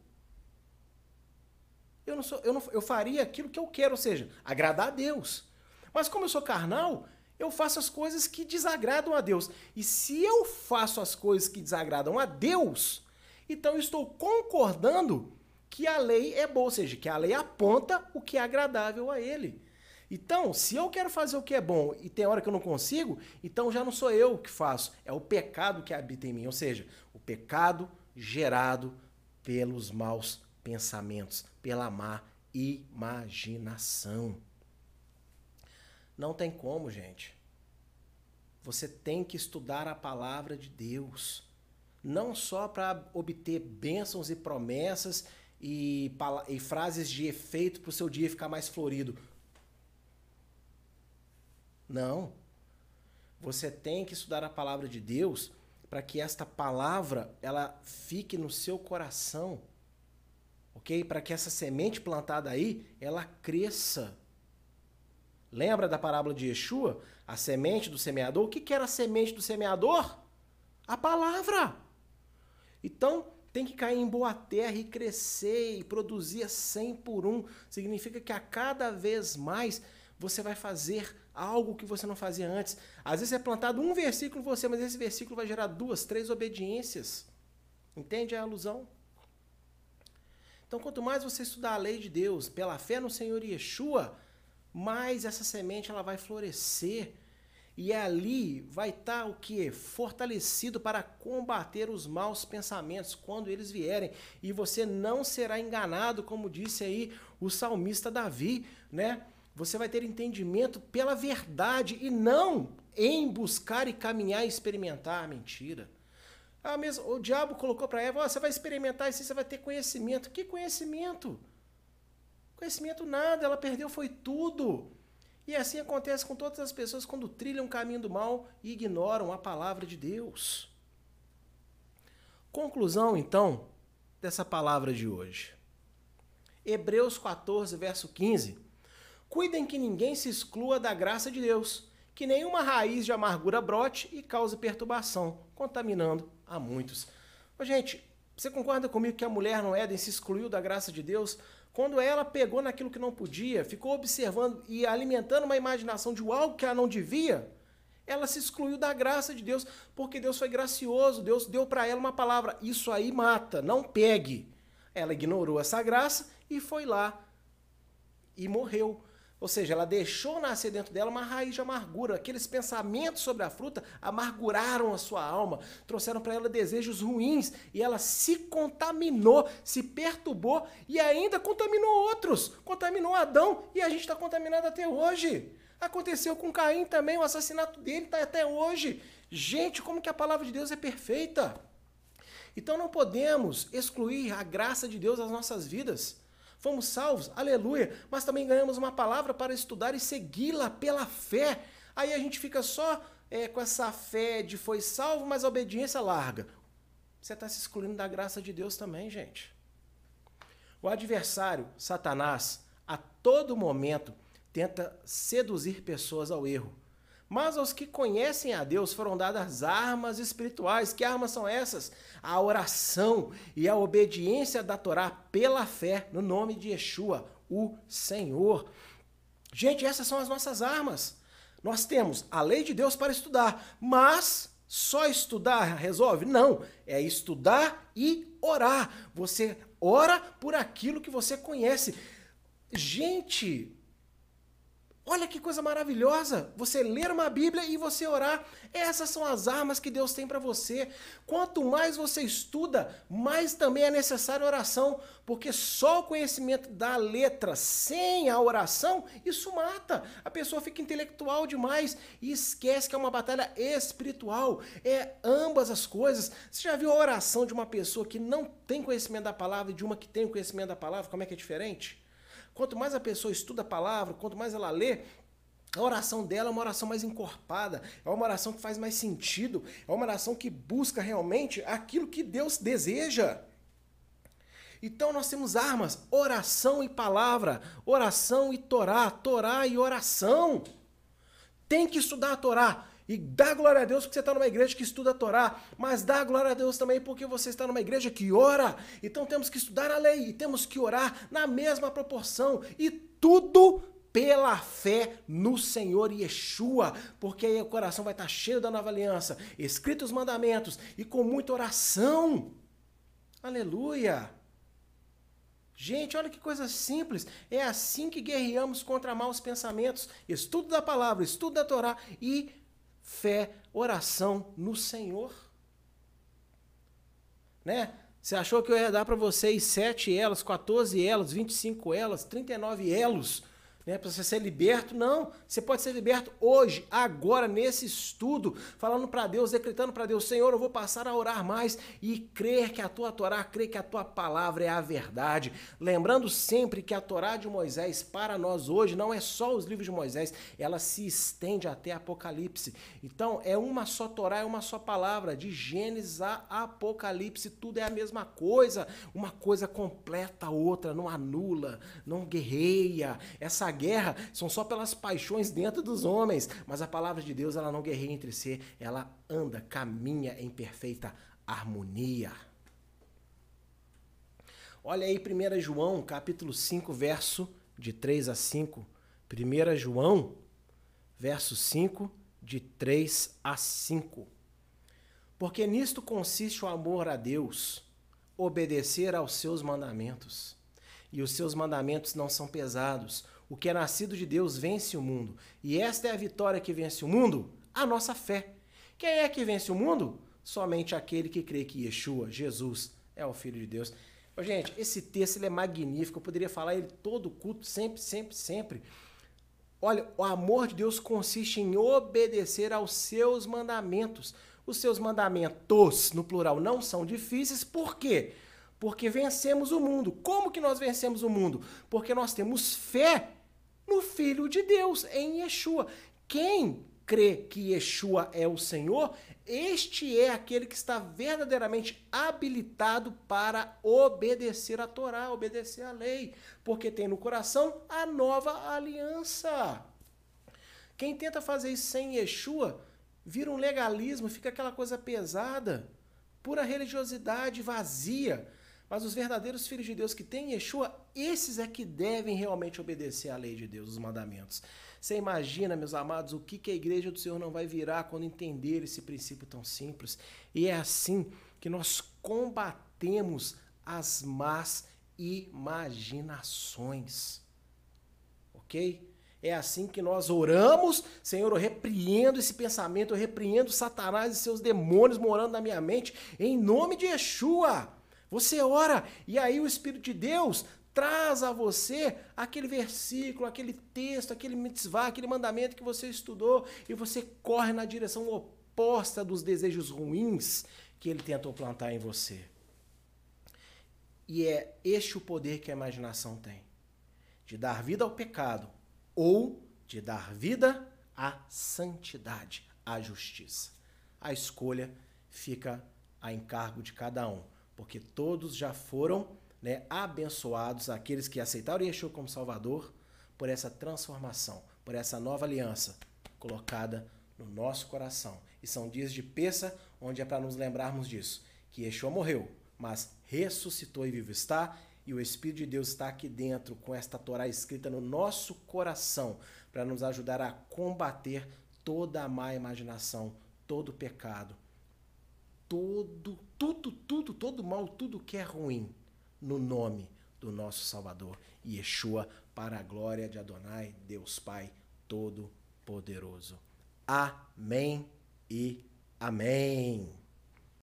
eu não sou, eu não, eu faria aquilo que eu quero, ou seja, agradar a Deus. Mas como eu sou carnal, eu faço as coisas que desagradam a Deus. E se eu faço as coisas que desagradam a Deus, então eu estou concordando que a lei é boa, ou seja, que a lei aponta o que é agradável a ele. Então, se eu quero fazer o que é bom e tem hora que eu não consigo, então já não sou eu que faço, é o pecado que habita em mim, ou seja, o pecado gerado pelos maus pensamentos, pela má imaginação. Não tem como, gente. Você tem que estudar a palavra de Deus. Não só para obter bênçãos e promessas e, e frases de efeito para o seu dia ficar mais florido. Não. Você tem que estudar a palavra de Deus para que esta palavra ela fique no seu coração, ok? Para que essa semente plantada aí ela cresça. Lembra da parábola de Yeshua? A semente do semeador? O que, que era a semente do semeador? A palavra. Então, tem que cair em boa terra e crescer e produzir a 100 por um. Significa que a cada vez mais você vai fazer algo que você não fazia antes. Às vezes é plantado um versículo em você, mas esse versículo vai gerar duas, três obediências. Entende a alusão? Então, quanto mais você estudar a lei de Deus pela fé no Senhor Yeshua, mais essa semente ela vai florescer e ali vai estar tá o que fortalecido para combater os maus pensamentos quando eles vierem e você não será enganado como disse aí o salmista Davi né você vai ter entendimento pela verdade e não em buscar e caminhar e experimentar a mentira ah, mesmo, o diabo colocou para Eva, oh, você vai experimentar isso, você vai ter conhecimento. Que conhecimento? Conhecimento nada, ela perdeu foi tudo. E assim acontece com todas as pessoas quando trilham o caminho do mal e ignoram a palavra de Deus. Conclusão, então, dessa palavra de hoje. Hebreus 14, verso 15. Cuidem que ninguém se exclua da graça de Deus, que nenhuma raiz de amargura brote e cause perturbação, contaminando a muitos. Ô, gente, você concorda comigo que a mulher no Éden se excluiu da graça de Deus quando ela pegou naquilo que não podia, ficou observando e alimentando uma imaginação de algo que ela não devia, ela se excluiu da graça de Deus, porque Deus foi gracioso, Deus deu para ela uma palavra: isso aí mata, não pegue. Ela ignorou essa graça e foi lá e morreu. Ou seja, ela deixou nascer dentro dela uma raiz de amargura. Aqueles pensamentos sobre a fruta amarguraram a sua alma, trouxeram para ela desejos ruins e ela se contaminou, se perturbou e ainda contaminou outros. Contaminou Adão e a gente está contaminado até hoje. Aconteceu com Caim também, o assassinato dele está até hoje. Gente, como que a palavra de Deus é perfeita? Então não podemos excluir a graça de Deus das nossas vidas. Fomos salvos, aleluia, mas também ganhamos uma palavra para estudar e segui-la pela fé. Aí a gente fica só é, com essa fé de foi salvo, mas a obediência larga. Você está se excluindo da graça de Deus também, gente. O adversário, Satanás, a todo momento tenta seduzir pessoas ao erro. Mas aos que conhecem a Deus foram dadas armas espirituais. Que armas são essas? A oração e a obediência da Torá pela fé no nome de Yeshua, o Senhor. Gente, essas são as nossas armas. Nós temos a lei de Deus para estudar, mas só estudar resolve? Não, é estudar e orar. Você ora por aquilo que você conhece. Gente, Olha que coisa maravilhosa! Você ler uma Bíblia e você orar. Essas são as armas que Deus tem para você. Quanto mais você estuda, mais também é necessária oração, porque só o conhecimento da letra sem a oração, isso mata. A pessoa fica intelectual demais e esquece que é uma batalha espiritual. É ambas as coisas. Você já viu a oração de uma pessoa que não tem conhecimento da palavra e de uma que tem conhecimento da palavra? Como é que é diferente? Quanto mais a pessoa estuda a palavra, quanto mais ela lê, a oração dela é uma oração mais encorpada, é uma oração que faz mais sentido, é uma oração que busca realmente aquilo que Deus deseja. Então nós temos armas, oração e palavra, oração e Torá, Torá e oração. Tem que estudar a Torá. E dá glória a Deus porque você está numa igreja que estuda a Torá, mas dá glória a Deus também porque você está numa igreja que ora. Então temos que estudar a lei e temos que orar na mesma proporção. E tudo pela fé no Senhor Yeshua, porque aí o coração vai estar cheio da nova aliança, escritos os mandamentos e com muita oração. Aleluia! Gente, olha que coisa simples. É assim que guerreamos contra maus pensamentos. Estudo da palavra, estudo da Torá e fé, oração no Senhor. Né? Você achou que eu ia dar para vocês sete elos, 14 elos, 25 elos, 39 elos né, para você ser liberto. Não, você pode ser liberto hoje, agora, nesse estudo, falando para Deus, decretando para Deus, Senhor, eu vou passar a orar mais e crer que a tua Torá, crer que a tua palavra é a verdade. Lembrando sempre que a Torá de Moisés, para nós hoje, não é só os livros de Moisés, ela se estende até Apocalipse. Então, é uma só Torá, é uma só palavra, de Gênesis a Apocalipse, tudo é a mesma coisa. Uma coisa completa a outra, não anula, não guerreia. Essa guerra são só pelas paixões dentro dos homens, mas a palavra de Deus ela não guerreia entre si, ela anda, caminha em perfeita harmonia. Olha aí 1 João, capítulo 5, verso de 3 a 5. 1 João, verso 5, de 3 a 5. Porque nisto consiste o amor a Deus, obedecer aos seus mandamentos. E os seus mandamentos não são pesados, o que é nascido de Deus vence o mundo. E esta é a vitória que vence o mundo? A nossa fé. Quem é que vence o mundo? Somente aquele que crê que Yeshua, Jesus, é o Filho de Deus. Gente, esse texto é magnífico. Eu poderia falar ele todo culto, sempre, sempre, sempre. Olha, o amor de Deus consiste em obedecer aos seus mandamentos. Os seus mandamentos, no plural, não são difíceis, por quê? Porque vencemos o mundo. Como que nós vencemos o mundo? Porque nós temos fé no Filho de Deus, em Yeshua. Quem crê que Yeshua é o Senhor, este é aquele que está verdadeiramente habilitado para obedecer a Torá, obedecer a lei, porque tem no coração a nova aliança. Quem tenta fazer isso sem Yeshua, vira um legalismo, fica aquela coisa pesada, pura religiosidade vazia. Mas os verdadeiros filhos de Deus que têm Yeshua, esses é que devem realmente obedecer à lei de Deus, os mandamentos. Você imagina, meus amados, o que, que a igreja do Senhor não vai virar quando entender esse princípio tão simples? E é assim que nós combatemos as más imaginações. Ok? É assim que nós oramos, Senhor, eu repreendo esse pensamento, eu repreendo Satanás e seus demônios morando na minha mente, em nome de Yeshua. Você ora e aí o Espírito de Deus traz a você aquele versículo, aquele texto, aquele mitzvah, aquele mandamento que você estudou e você corre na direção oposta dos desejos ruins que ele tentou plantar em você. E é este o poder que a imaginação tem: de dar vida ao pecado ou de dar vida à santidade, à justiça. A escolha fica a encargo de cada um porque todos já foram né, abençoados, aqueles que aceitaram Yeshua como Salvador, por essa transformação, por essa nova aliança colocada no nosso coração. E são dias de peça, onde é para nos lembrarmos disso, que Yeshua morreu, mas ressuscitou e vivo está, e o Espírito de Deus está aqui dentro com esta Torá escrita no nosso coração, para nos ajudar a combater toda a má imaginação, todo o pecado, todo, tudo, tudo, todo mal, tudo que é ruim, no nome do nosso Salvador, Yeshua, para a glória de Adonai, Deus Pai Todo-Poderoso. Amém e amém.